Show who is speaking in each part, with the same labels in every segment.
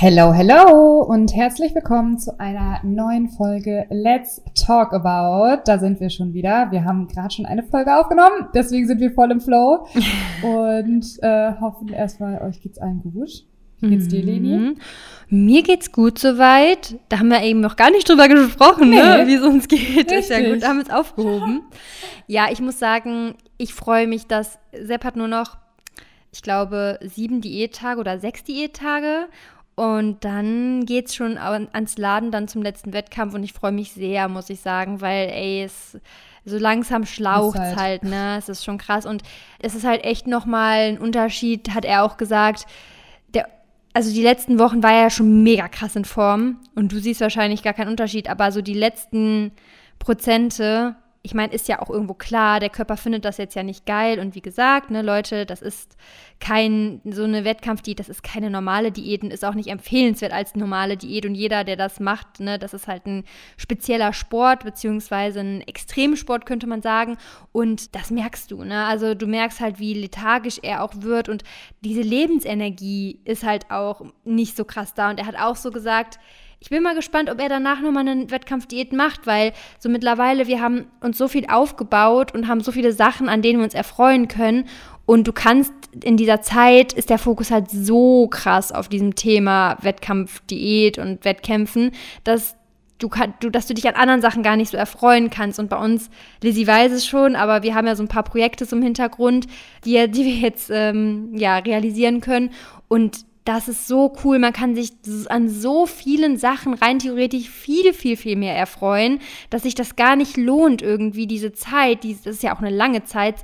Speaker 1: Hello, hello und herzlich willkommen zu einer neuen Folge Let's Talk About. Da sind wir schon wieder. Wir haben gerade schon eine Folge aufgenommen, deswegen sind wir voll im Flow und äh, hoffen erstmal, euch geht's allen gut. Wie geht's dir, Leni?
Speaker 2: Mhm. Mir geht's gut soweit. Da haben wir eben noch gar nicht drüber gesprochen, ne?
Speaker 1: Nee.
Speaker 2: wie es uns geht. Ist ja
Speaker 1: Richtig.
Speaker 2: gut, da haben wir es aufgehoben. ja, ich muss sagen, ich freue mich, dass Sepp hat nur noch, ich glaube, sieben Diättage oder sechs Diättage. Und dann geht's schon an- ans Laden, dann zum letzten Wettkampf. Und ich freue mich sehr, muss ich sagen, weil, ey, es so langsam schlaucht
Speaker 1: halt-
Speaker 2: halt, ne? Es ist schon krass. Und es ist halt echt nochmal ein Unterschied, hat er auch gesagt. Der, also die letzten Wochen war er ja schon mega krass in Form. Und du siehst wahrscheinlich gar keinen Unterschied. Aber so die letzten Prozente, ich meine, ist ja auch irgendwo klar, der Körper findet das jetzt ja nicht geil. Und wie gesagt, ne, Leute, das ist kein, so eine Wettkampfdiät, das ist keine normale Diät und ist auch nicht empfehlenswert als normale Diät. Und jeder, der das macht, ne, das ist halt ein spezieller Sport, beziehungsweise ein Extremsport, könnte man sagen. Und das merkst du, ne? Also du merkst halt, wie lethargisch er auch wird und diese Lebensenergie ist halt auch nicht so krass da. Und er hat auch so gesagt, ich bin mal gespannt, ob er danach nochmal eine Wettkampfdiät macht, weil so mittlerweile, wir haben uns so viel aufgebaut und haben so viele Sachen, an denen wir uns erfreuen können. Und du kannst in dieser Zeit, ist der Fokus halt so krass auf diesem Thema Wettkampfdiät und Wettkämpfen, dass du, du, dass du dich an anderen Sachen gar nicht so erfreuen kannst. Und bei uns, Lizzie weiß es schon, aber wir haben ja so ein paar Projekte im Hintergrund, die, die wir jetzt ähm, ja, realisieren können. Und das ist so cool. Man kann sich an so vielen Sachen rein theoretisch viel, viel, viel mehr erfreuen, dass sich das gar nicht lohnt, irgendwie diese Zeit, die, das ist ja auch eine lange Zeit,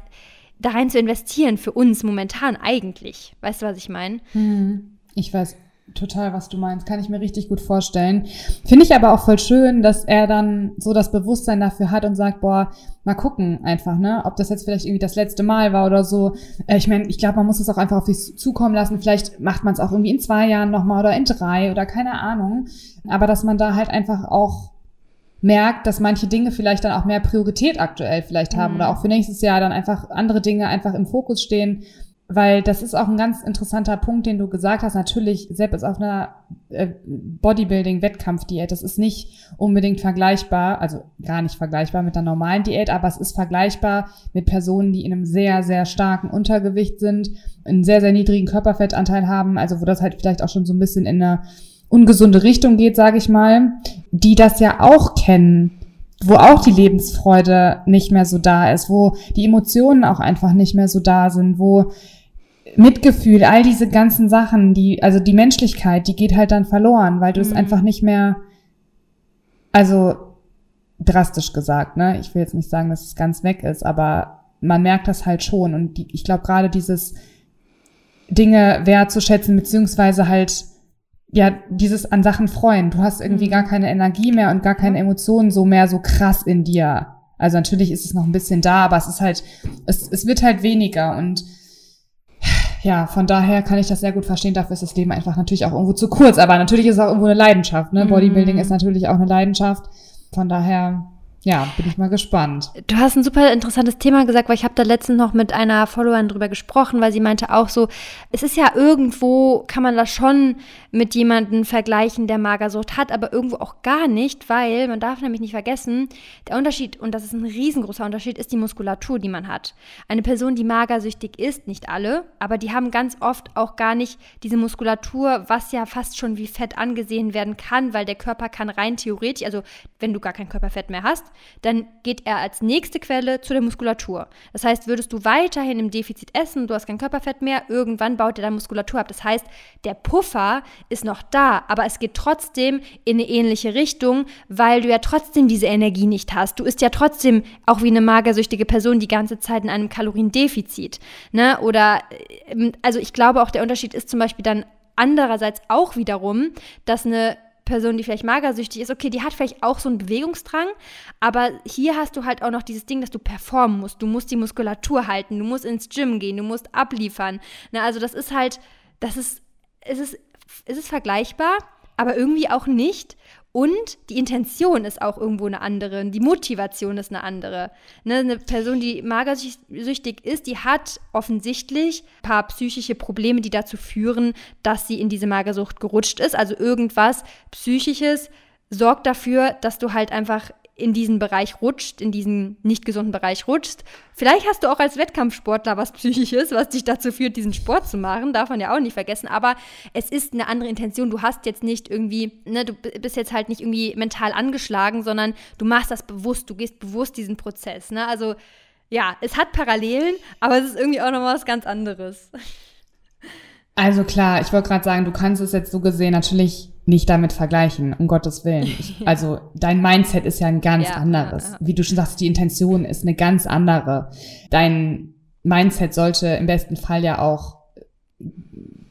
Speaker 2: da rein zu investieren für uns momentan eigentlich. Weißt du, was ich meine?
Speaker 1: Ich weiß total, was du meinst. Kann ich mir richtig gut vorstellen. Finde ich aber auch voll schön, dass er dann so das Bewusstsein dafür hat und sagt, boah, mal gucken einfach, ne? Ob das jetzt vielleicht irgendwie das letzte Mal war oder so. Äh, ich meine, ich glaube, man muss es auch einfach auf sich zukommen lassen. Vielleicht macht man es auch irgendwie in zwei Jahren nochmal oder in drei oder keine Ahnung. Aber dass man da halt einfach auch merkt, dass manche Dinge vielleicht dann auch mehr Priorität aktuell vielleicht haben
Speaker 2: Mhm.
Speaker 1: oder auch für nächstes Jahr dann einfach andere Dinge einfach im Fokus stehen. Weil das ist auch ein ganz interessanter Punkt, den du gesagt hast. Natürlich, Sepp ist auf einer äh, Bodybuilding-Wettkampfdiät. Das ist nicht unbedingt vergleichbar, also gar nicht vergleichbar mit einer normalen Diät, aber es ist vergleichbar mit Personen, die in einem sehr, sehr starken Untergewicht sind, einen sehr, sehr niedrigen Körperfettanteil haben, also wo das halt vielleicht auch schon so ein bisschen in eine ungesunde Richtung geht, sage ich mal, die das ja auch kennen wo auch die Lebensfreude nicht mehr so da ist, wo die Emotionen auch einfach nicht mehr so da sind, wo Mitgefühl, all diese ganzen Sachen, die, also die Menschlichkeit, die geht halt dann verloren, weil du es
Speaker 2: Mhm.
Speaker 1: einfach nicht mehr, also drastisch gesagt, ne? Ich will jetzt nicht sagen, dass es ganz weg ist, aber man merkt das halt schon und die, ich glaube gerade dieses Dinge wertzuschätzen, beziehungsweise halt ja, dieses an Sachen freuen. Du hast irgendwie
Speaker 2: Mhm.
Speaker 1: gar keine Energie mehr und gar keine Emotionen so mehr so krass in dir. Also natürlich ist es noch ein bisschen da, aber es ist halt, es, es wird halt weniger und ja, von daher kann ich das sehr gut verstehen. Dafür ist das Leben einfach natürlich auch irgendwo zu kurz. Aber natürlich ist es auch irgendwo eine Leidenschaft. Ne?
Speaker 2: Mhm.
Speaker 1: Bodybuilding ist natürlich auch eine Leidenschaft. Von daher, ja, bin ich mal gespannt.
Speaker 2: Du hast ein super interessantes Thema gesagt, weil ich habe da letztens noch mit einer Followerin drüber gesprochen, weil sie meinte auch so, es ist ja irgendwo, kann man das schon mit jemandem vergleichen, der Magersucht hat, aber irgendwo auch gar nicht, weil man darf nämlich nicht vergessen, der Unterschied, und das ist ein riesengroßer Unterschied, ist die Muskulatur, die man hat. Eine Person, die magersüchtig ist, nicht alle, aber die haben ganz oft auch gar nicht diese Muskulatur, was ja fast schon wie Fett angesehen werden kann, weil der Körper kann rein theoretisch, also wenn du gar kein Körperfett mehr hast, dann geht er als nächste Quelle zu der Muskulatur. Das heißt, würdest du weiterhin im Defizit essen, du hast kein Körperfett mehr, irgendwann baut er dann Muskulatur ab. Das heißt, der Puffer ist noch da, aber es geht trotzdem in eine ähnliche Richtung, weil du ja trotzdem diese Energie nicht hast. Du isst ja trotzdem auch wie eine magersüchtige Person die ganze Zeit in einem Kaloriendefizit. Ne? Oder, ähm, also ich glaube auch der Unterschied ist zum Beispiel dann andererseits auch wiederum, dass eine Person, die vielleicht magersüchtig ist, okay, die hat vielleicht auch so einen Bewegungsdrang, aber hier hast du halt auch noch dieses Ding, dass du performen musst. Du musst die Muskulatur halten, du musst ins Gym gehen, du musst abliefern. Na, also das ist halt, das ist, es ist, es ist vergleichbar, aber irgendwie auch nicht. Und die Intention ist auch irgendwo eine andere. Die Motivation ist eine andere. Ne, eine Person, die magersüchtig ist, die hat offensichtlich ein paar psychische Probleme, die dazu führen, dass sie in diese Magersucht gerutscht ist. Also irgendwas Psychisches sorgt dafür, dass du halt einfach in diesen Bereich rutscht, in diesen nicht gesunden Bereich rutschst. Vielleicht hast du auch als Wettkampfsportler was Psychisches, was dich dazu führt, diesen Sport zu machen, darf man ja auch nicht vergessen. Aber es ist eine andere Intention. Du hast jetzt nicht irgendwie, ne, du bist jetzt halt nicht irgendwie mental angeschlagen, sondern du machst das bewusst, du gehst bewusst diesen Prozess. Ne? Also ja, es hat Parallelen, aber es ist irgendwie auch nochmal was ganz anderes.
Speaker 1: Also klar, ich wollte gerade sagen, du kannst es jetzt so gesehen natürlich nicht damit vergleichen, um Gottes Willen. Ich, also dein Mindset ist ja ein ganz ja, anderes. Ja, ja. Wie du schon sagst, die Intention ist eine ganz andere. Dein Mindset sollte im besten Fall ja auch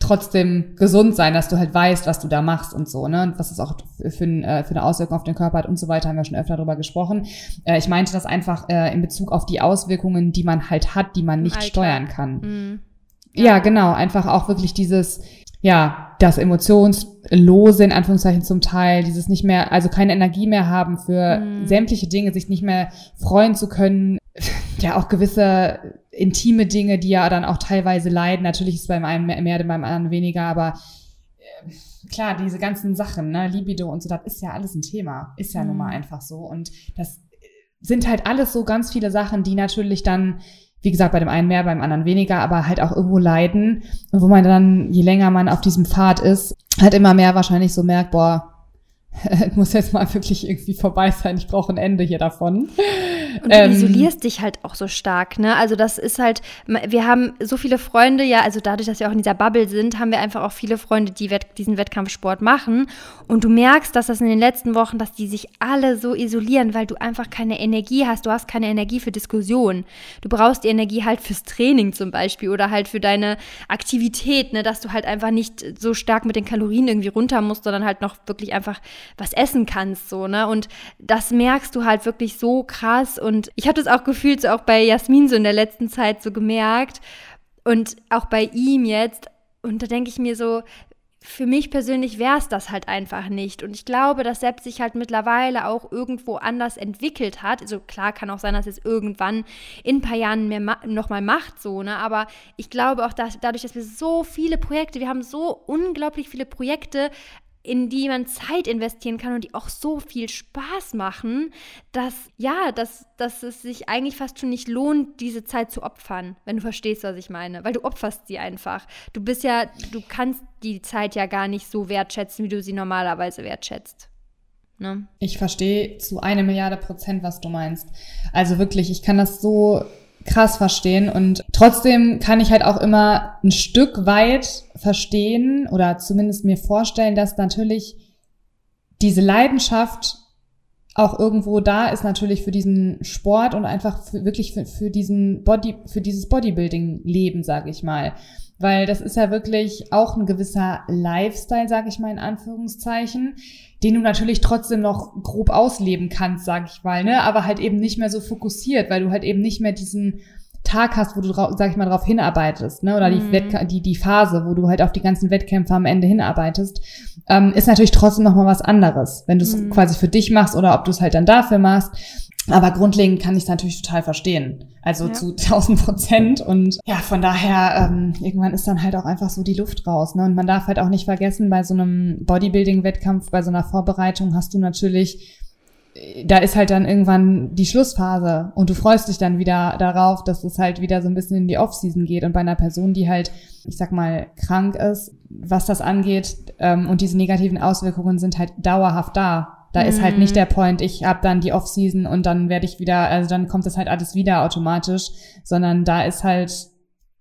Speaker 1: trotzdem gesund sein, dass du halt weißt, was du da machst und so, ne? Und was es auch für, für, äh, eine Auswirkung auf den Körper hat und so weiter, haben wir schon öfter darüber gesprochen. Äh, ich meinte das einfach äh, in Bezug auf die Auswirkungen, die man halt hat, die man nicht Alter. steuern kann. Mhm. Ja, genau. Einfach auch wirklich dieses, ja, das Emotionslose in Anführungszeichen zum Teil, dieses nicht mehr, also keine Energie mehr haben für mhm. sämtliche Dinge, sich nicht mehr freuen zu können. Ja, auch gewisse intime Dinge, die ja dann auch teilweise leiden. Natürlich ist es beim einen mehr, beim anderen weniger, aber äh, klar, diese ganzen Sachen, ne, Libido und so, das ist ja alles ein Thema. Ist ja mhm. nun mal einfach so. Und das sind halt alles so ganz viele Sachen, die natürlich dann wie gesagt, bei dem einen mehr, beim anderen weniger, aber halt auch irgendwo leiden. Und wo man dann, je länger man auf diesem Pfad ist, halt immer mehr wahrscheinlich so merkt, boah, muss jetzt mal wirklich irgendwie vorbei sein. Ich brauche ein Ende hier davon.
Speaker 2: Und du ähm, isolierst dich halt auch so stark, ne? Also das ist halt, wir haben so viele Freunde, ja, also dadurch, dass wir auch in dieser Bubble sind, haben wir einfach auch viele Freunde, die Wett diesen Wettkampfsport machen. Und du merkst, dass das in den letzten Wochen, dass die sich alle so isolieren, weil du einfach keine Energie hast. Du hast keine Energie für Diskussion. Du brauchst die Energie halt fürs Training zum Beispiel oder halt für deine Aktivität, ne? Dass du halt einfach nicht so stark mit den Kalorien irgendwie runter musst, sondern halt noch wirklich einfach was essen kannst, so, ne? Und das merkst du halt wirklich so krass. Und ich habe das auch gefühlt, so auch bei Jasmin so in der letzten Zeit so gemerkt. Und auch bei ihm jetzt. Und da denke ich mir so, für mich persönlich wäre es das halt einfach nicht. Und ich glaube, dass Sepp sich halt mittlerweile auch irgendwo anders entwickelt hat. Also klar kann auch sein, dass es irgendwann in ein paar Jahren mehr ma nochmal macht, so, ne? Aber ich glaube auch, dass dadurch, dass wir so viele Projekte, wir haben so unglaublich viele Projekte in die man Zeit investieren kann und die auch so viel Spaß machen, dass ja, dass, dass es sich eigentlich fast schon nicht lohnt, diese Zeit zu opfern, wenn du verstehst, was ich meine. Weil du opferst sie einfach. Du bist ja, du kannst die Zeit ja gar nicht so wertschätzen, wie du sie normalerweise wertschätzt.
Speaker 1: Ne? Ich verstehe zu einer Milliarde Prozent, was du meinst. Also wirklich, ich kann das so krass verstehen und trotzdem kann ich halt auch immer ein Stück weit verstehen oder zumindest mir vorstellen, dass natürlich diese Leidenschaft auch irgendwo da ist natürlich für diesen Sport und einfach für, wirklich für, für diesen Body, für dieses Bodybuilding-Leben, sage ich mal. Weil das ist ja wirklich auch ein gewisser Lifestyle, sage ich mal in Anführungszeichen, den du natürlich trotzdem noch grob ausleben kannst, sag ich mal, ne? Aber halt eben nicht mehr so fokussiert, weil du halt eben nicht mehr diesen Tag hast, wo du, sag ich mal, darauf hinarbeitest, ne? Oder mhm. die, die, die Phase, wo du halt auf die ganzen Wettkämpfe am Ende hinarbeitest, ähm, ist natürlich trotzdem nochmal was anderes, wenn du es mhm. quasi für dich machst oder ob du es halt dann dafür machst. Aber grundlegend kann ich es natürlich total verstehen. Also ja. zu 1000 Prozent. Und ja, von daher, ähm, irgendwann ist dann halt auch einfach so die Luft raus. Ne? Und man darf halt auch nicht vergessen, bei so einem Bodybuilding-Wettkampf, bei so einer Vorbereitung hast du natürlich, äh, da ist halt dann irgendwann die Schlussphase und du freust dich dann wieder darauf, dass es halt wieder so ein bisschen in die Off-Season geht. Und bei einer Person, die halt, ich sag mal, krank ist, was das angeht, ähm, und diese negativen Auswirkungen sind halt dauerhaft da da mhm. ist halt nicht mhm. der Point, ich habe dann die Off-Season und dann werde ich wieder, also dann kommt das halt alles wieder automatisch, sondern da ist halt,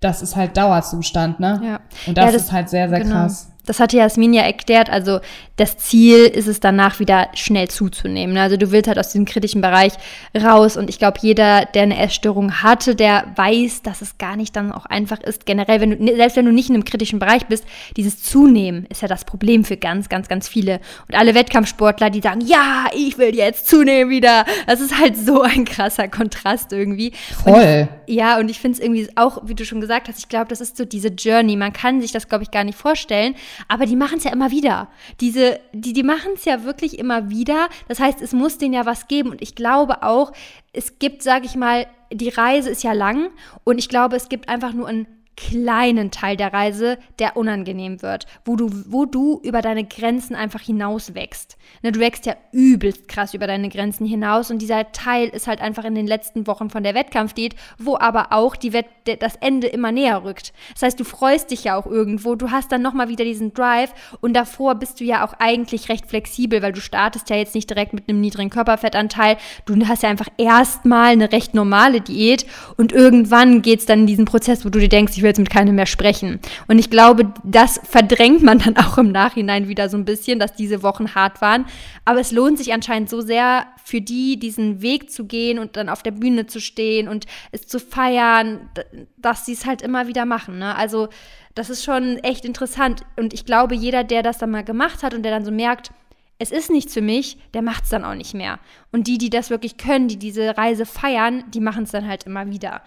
Speaker 1: das ist halt Dauerzustand, ne? Ja. Und das, ja, das ist halt sehr, sehr genau. krass
Speaker 2: das hatte Jasmin ja erklärt, also das Ziel ist es danach wieder schnell zuzunehmen. Also du willst halt aus diesem kritischen Bereich raus und ich glaube, jeder, der eine Essstörung hatte, der weiß, dass es gar nicht dann auch einfach ist. Generell, wenn du, selbst wenn du nicht in einem kritischen Bereich bist, dieses Zunehmen ist ja das Problem für ganz, ganz, ganz viele. Und alle Wettkampfsportler, die sagen, ja, ich will jetzt zunehmen wieder. Das ist halt so ein krasser Kontrast irgendwie.
Speaker 1: Voll.
Speaker 2: Und, ja, und ich finde es irgendwie auch, wie du schon gesagt hast, ich glaube, das ist so diese Journey. Man kann sich das, glaube ich, gar nicht vorstellen. Aber die machen es ja immer wieder. Diese, die, die machen es ja wirklich immer wieder. Das heißt, es muss denen ja was geben. Und ich glaube auch, es gibt, sage ich mal, die Reise ist ja lang und ich glaube, es gibt einfach nur ein kleinen Teil der Reise, der unangenehm wird, wo du, wo du über deine Grenzen einfach hinaus wächst. Ne, du wächst ja übelst krass über deine Grenzen hinaus und dieser Teil ist halt einfach in den letzten Wochen von der Wettkampfdiät, wo aber auch die Wett das Ende immer näher rückt. Das heißt, du freust dich ja auch irgendwo, du hast dann nochmal wieder diesen Drive und davor bist du ja auch eigentlich recht flexibel, weil du startest ja jetzt nicht direkt mit einem niedrigen Körperfettanteil, du hast ja einfach erstmal eine recht normale Diät und irgendwann geht es dann in diesen Prozess, wo du dir denkst, ich will jetzt mit keinem mehr sprechen. Und ich glaube, das verdrängt man dann auch im Nachhinein wieder so ein bisschen, dass diese Wochen hart waren. Aber es lohnt sich anscheinend so sehr für die, diesen Weg zu gehen und dann auf der Bühne zu stehen und es zu feiern, dass sie es halt immer wieder machen. Ne? Also das ist schon echt interessant. Und ich glaube, jeder, der das dann mal gemacht hat und der dann so merkt, es ist nichts für mich, der macht es dann auch nicht mehr. Und die, die das wirklich können, die diese Reise feiern, die machen es dann halt immer wieder.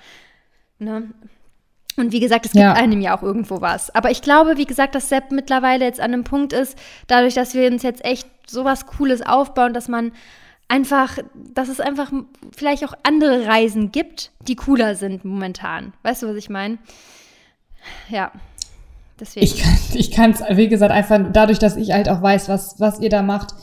Speaker 2: Ne? Und wie gesagt, es gibt ja. einem ja auch irgendwo was. Aber ich glaube, wie gesagt, dass Sepp mittlerweile jetzt an einem Punkt ist, dadurch, dass wir uns jetzt echt sowas Cooles aufbauen, dass man einfach, dass es einfach vielleicht auch andere Reisen gibt, die cooler sind momentan. Weißt du, was ich meine? Ja.
Speaker 1: Deswegen. Ich kann es, wie gesagt, einfach dadurch, dass ich halt auch weiß, was, was ihr da macht,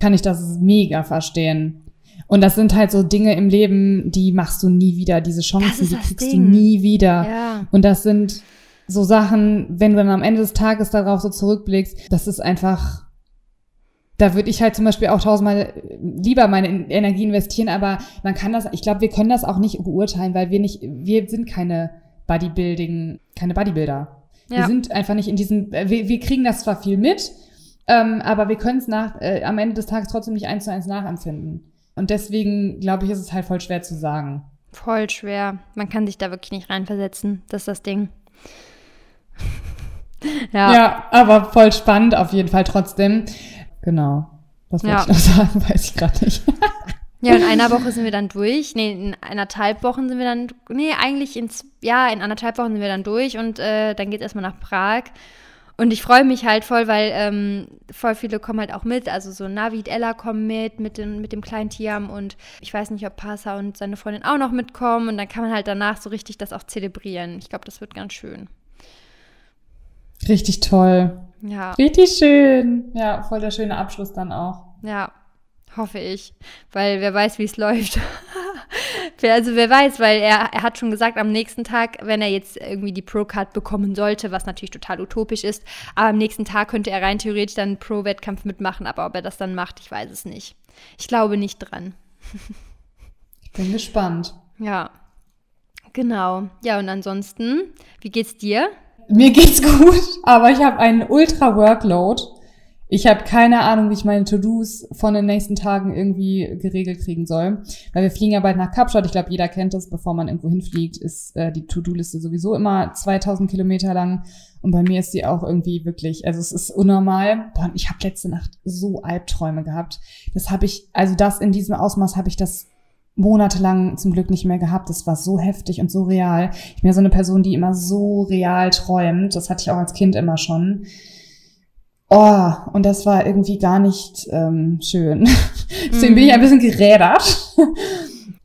Speaker 1: kann ich das mega verstehen. Und das sind halt so Dinge im Leben, die machst du nie wieder. Diese Chancen, die kriegst Ding. du nie wieder. Ja. Und das sind so Sachen, wenn du dann am Ende des Tages darauf so zurückblickst, das ist einfach, da würde ich halt zum Beispiel auch tausendmal lieber meine Energie investieren, aber man kann das, ich glaube, wir können das auch nicht beurteilen, weil wir nicht, wir sind keine Bodybuilding, keine Bodybuilder. Ja. Wir sind einfach nicht in diesem, wir, wir kriegen das zwar viel mit, ähm, aber wir können es nach, äh, am Ende des Tages trotzdem nicht eins zu eins nachempfinden. Und deswegen, glaube ich, ist es halt voll schwer zu sagen.
Speaker 2: Voll schwer. Man kann sich da wirklich nicht reinversetzen. Das ist das Ding.
Speaker 1: ja. ja, aber voll spannend auf jeden Fall trotzdem. Genau. Was wollte ja. ich noch sagen? Weiß ich gerade nicht.
Speaker 2: ja, in einer Woche sind wir dann durch. Nee, in anderthalb Wochen sind wir dann. Nee, eigentlich in, ja, in anderthalb Wochen sind wir dann durch und äh, dann geht es erstmal nach Prag. Und ich freue mich halt voll, weil ähm, voll viele kommen halt auch mit. Also so Navid, Ella kommen mit, mit, den, mit dem kleinen Tiam und ich weiß nicht, ob Pasa und seine Freundin auch noch mitkommen. Und dann kann man halt danach so richtig das auch zelebrieren. Ich glaube, das wird ganz schön.
Speaker 1: Richtig toll.
Speaker 2: Ja.
Speaker 1: Richtig schön. Ja, voll der schöne Abschluss dann auch.
Speaker 2: Ja, hoffe ich. Weil wer weiß, wie es läuft. also wer weiß, weil er, er hat schon gesagt, am nächsten Tag, wenn er jetzt irgendwie die Pro-Card bekommen sollte, was natürlich total utopisch ist, aber am nächsten Tag könnte er rein theoretisch dann einen Pro-Wettkampf mitmachen, aber ob er das dann macht, ich weiß es nicht. Ich glaube nicht dran.
Speaker 1: ich bin gespannt.
Speaker 2: Ja, genau. Ja, und ansonsten, wie geht's dir?
Speaker 1: Mir geht's gut, aber ich habe einen Ultra-Workload ich habe keine Ahnung, wie ich meine To-Dos von den nächsten Tagen irgendwie geregelt kriegen soll. Weil wir fliegen ja bald nach Kapstadt. Ich glaube, jeder kennt das. Bevor man irgendwo hinfliegt, ist äh, die To-Do-Liste sowieso immer 2000 Kilometer lang. Und bei mir ist sie auch irgendwie wirklich, also es ist unnormal. Boah, ich habe letzte Nacht so Albträume gehabt. Das habe ich, also das in diesem Ausmaß habe ich das monatelang zum Glück nicht mehr gehabt. Das war so heftig und so real. Ich bin ja so eine Person, die immer so real träumt. Das hatte ich auch als Kind immer schon. Oh, und das war irgendwie gar nicht ähm, schön. Deswegen bin ich ein bisschen gerädert.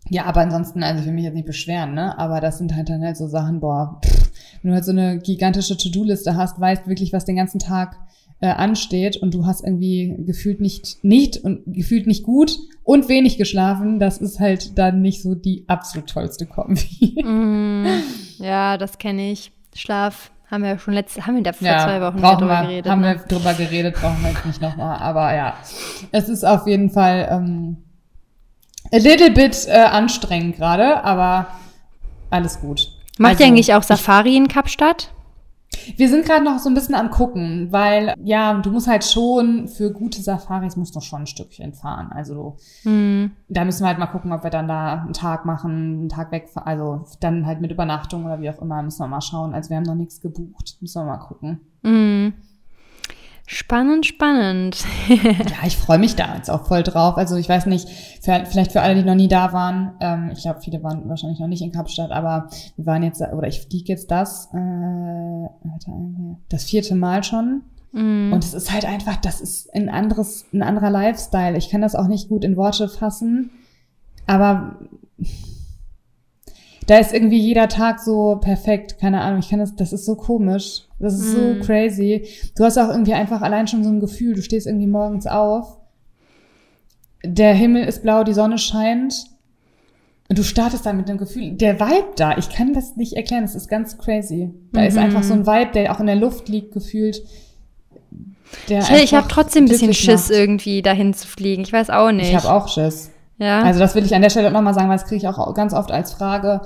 Speaker 1: ja, aber ansonsten, also ich will mich jetzt nicht beschweren, ne? Aber das sind halt dann halt so Sachen, boah, pff, wenn du halt so eine gigantische To-Do-Liste hast, weißt wirklich, was den ganzen Tag äh, ansteht und du hast irgendwie gefühlt nicht, nicht und gefühlt nicht gut und wenig geschlafen, das ist halt dann nicht so die absolut tollste Kombi.
Speaker 2: Mm, ja, das kenne ich. Schlaf haben wir schon letzte, haben wir da vor ja, zwei Wochen drüber
Speaker 1: wir,
Speaker 2: geredet.
Speaker 1: Haben ne? wir drüber geredet, brauchen wir jetzt nicht nochmal. Aber ja, es ist auf jeden Fall ähm, a little bit äh, anstrengend gerade, aber alles gut.
Speaker 2: Macht also, ihr eigentlich auch Safari in Kapstadt?
Speaker 1: Wir sind gerade noch so ein bisschen am gucken, weil ja, du musst halt schon für gute Safaris musst du schon ein Stückchen fahren. Also mhm. da müssen wir halt mal gucken, ob wir dann da einen Tag machen, einen Tag weg, also dann halt mit Übernachtung oder wie auch immer, müssen wir mal schauen. Also wir haben noch nichts gebucht, müssen wir mal gucken.
Speaker 2: Mhm. Spannend, spannend.
Speaker 1: ja, ich freue mich da jetzt auch voll drauf. Also ich weiß nicht, für, vielleicht für alle, die noch nie da waren, ähm, ich glaube, viele waren wahrscheinlich noch nicht in Kapstadt, aber wir waren jetzt, oder ich fliege jetzt das, äh, das vierte Mal schon. Mm. Und es ist halt einfach, das ist ein anderes, ein anderer Lifestyle. Ich kann das auch nicht gut in Worte fassen, aber da ist irgendwie jeder Tag so perfekt. Keine Ahnung, ich kann das, das ist so komisch. Das ist mm. so crazy. Du hast auch irgendwie einfach allein schon so ein Gefühl, du stehst irgendwie morgens auf, der Himmel ist blau, die Sonne scheint und du startest dann mit einem Gefühl, der Vibe da, ich kann das nicht erklären, das ist ganz crazy. Da mhm. ist einfach so ein Vibe, der auch in der Luft liegt, gefühlt.
Speaker 2: Der ich ich habe trotzdem ein bisschen Schiss, macht. irgendwie dahin zu fliegen. Ich weiß auch nicht.
Speaker 1: Ich habe auch Schiss. Ja. Also das will ich an der Stelle nochmal sagen, weil das kriege ich auch ganz oft als Frage.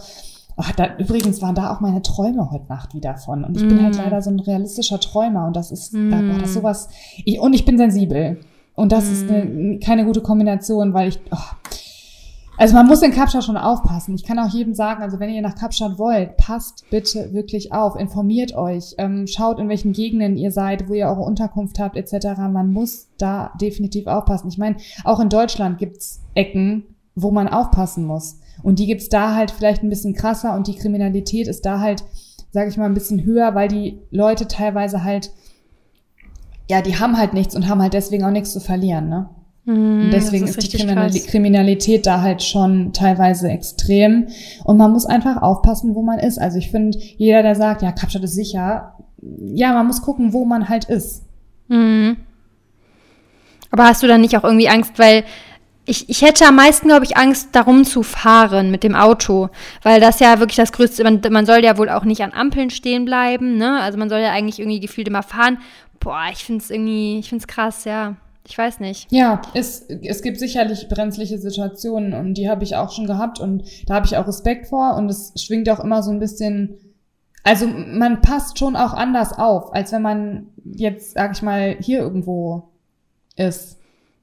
Speaker 1: Ach, da, übrigens waren da auch meine Träume heute Nacht wieder von. Und ich mm. bin halt mm. leider so ein realistischer Träumer und das ist, mm. da war das sowas. Ich, und ich bin sensibel. Und das mm. ist eine, keine gute Kombination, weil ich. Oh, also man muss in Kapstadt schon aufpassen. Ich kann auch jedem sagen, also wenn ihr nach Kapstadt wollt, passt bitte wirklich auf, informiert euch, ähm, schaut in welchen Gegenden ihr seid, wo ihr eure Unterkunft habt etc. Man muss da definitiv aufpassen. Ich meine, auch in Deutschland gibt's Ecken, wo man aufpassen muss. Und die gibt's da halt vielleicht ein bisschen krasser und die Kriminalität ist da halt, sage ich mal, ein bisschen höher, weil die Leute teilweise halt, ja, die haben halt nichts und haben halt deswegen auch nichts zu verlieren, ne? Mhm, und deswegen ist, ist die Kriminalität, Kriminalität da halt schon teilweise extrem. Und man muss einfach aufpassen, wo man ist. Also ich finde, jeder, der sagt, ja, Kapstadt ist sicher, ja, man muss gucken, wo man halt ist. Mhm.
Speaker 2: Aber hast du dann nicht auch irgendwie Angst, weil ich, ich hätte am meisten, glaube ich, Angst, darum zu fahren mit dem Auto, weil das ja wirklich das Größte, man, man soll ja wohl auch nicht an Ampeln stehen bleiben, ne? Also man soll ja eigentlich irgendwie gefühlt immer fahren. Boah, ich finde es irgendwie, ich finde es krass, ja. Ich weiß nicht.
Speaker 1: Ja, es, es gibt sicherlich brenzliche Situationen und die habe ich auch schon gehabt und da habe ich auch Respekt vor und es schwingt auch immer so ein bisschen, also man passt schon auch anders auf, als wenn man jetzt, sag ich mal, hier irgendwo ist,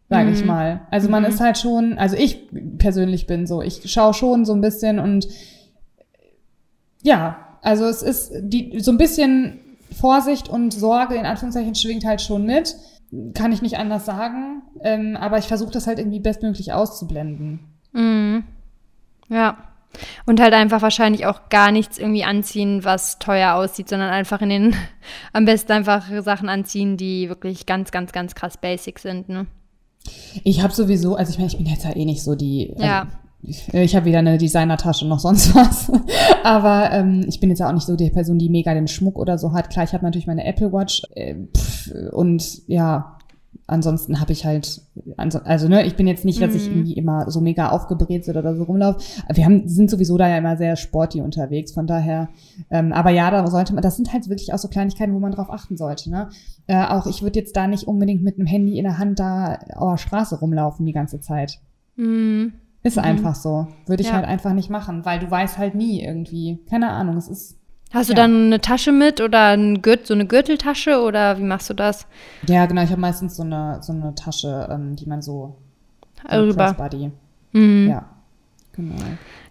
Speaker 1: sag mhm. ich mal. Also man mhm. ist halt schon, also ich persönlich bin so, ich schaue schon so ein bisschen und ja, also es ist die, so ein bisschen Vorsicht und Sorge in Anführungszeichen schwingt halt schon mit kann ich nicht anders sagen. Ähm, aber ich versuche das halt irgendwie bestmöglich auszublenden.
Speaker 2: Mhm. Ja. Und halt einfach wahrscheinlich auch gar nichts irgendwie anziehen, was teuer aussieht, sondern einfach in den, am besten einfach Sachen anziehen, die wirklich ganz, ganz, ganz krass basic sind, ne?
Speaker 1: Ich habe sowieso, also ich meine, ich bin jetzt ja eh nicht so die, ja. ich, ich habe weder eine Designertasche noch sonst was. Aber ähm, ich bin jetzt ja auch nicht so die Person, die mega den Schmuck oder so hat. Klar, ich habe natürlich meine Apple Watch äh, pff, und ja, ansonsten habe ich halt, also ne, ich bin jetzt nicht, dass ich mhm. irgendwie immer so mega aufgebrezelt oder so rumlaufe. Wir haben, sind sowieso da ja immer sehr sporty unterwegs, von daher. Ähm, aber ja, da sollte man, das sind halt wirklich auch so Kleinigkeiten, wo man drauf achten sollte. Ne? Äh, auch ich würde jetzt da nicht unbedingt mit einem Handy in der Hand da auf der Straße rumlaufen die ganze Zeit. Mm. Ist mhm. einfach so. Würde ich ja. halt einfach nicht machen, weil du weißt halt nie irgendwie. Keine Ahnung, es ist.
Speaker 2: Hast du ja. dann eine Tasche mit oder ein Gürt, so eine Gürteltasche oder wie machst du das?
Speaker 1: Ja, genau. Ich habe meistens so eine, so eine Tasche, ähm, die man so.
Speaker 2: Rüber. Mhm. Ja, genau.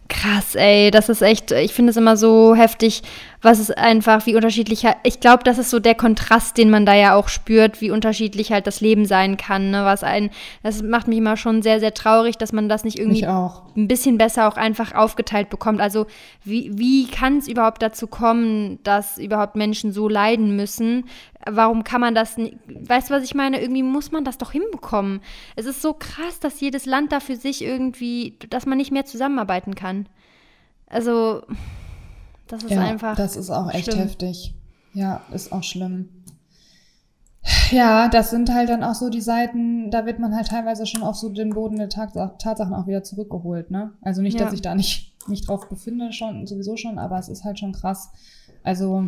Speaker 2: Krass, ey, das ist echt, ich finde es immer so heftig, was es einfach, wie unterschiedlich, ich glaube, das ist so der Kontrast, den man da ja auch spürt, wie unterschiedlich halt das Leben sein kann, ne? was ein, das macht mich immer schon sehr, sehr traurig, dass man das nicht irgendwie ein bisschen besser auch einfach aufgeteilt bekommt. Also wie, wie kann es überhaupt dazu kommen, dass überhaupt Menschen so leiden müssen? Warum kann man das nicht, weißt du, was ich meine? Irgendwie muss man das doch hinbekommen. Es ist so krass, dass jedes Land da für sich irgendwie, dass man nicht mehr zusammenarbeiten kann. Also das ist ja, einfach.
Speaker 1: Das ist auch echt schlimm. heftig. Ja, ist auch schlimm. Ja, das sind halt dann auch so die Seiten, da wird man halt teilweise schon auf so den Boden der Tatsachen auch wieder zurückgeholt, ne? Also nicht, ja. dass ich da nicht mich drauf befinde, schon, sowieso schon, aber es ist halt schon krass. Also,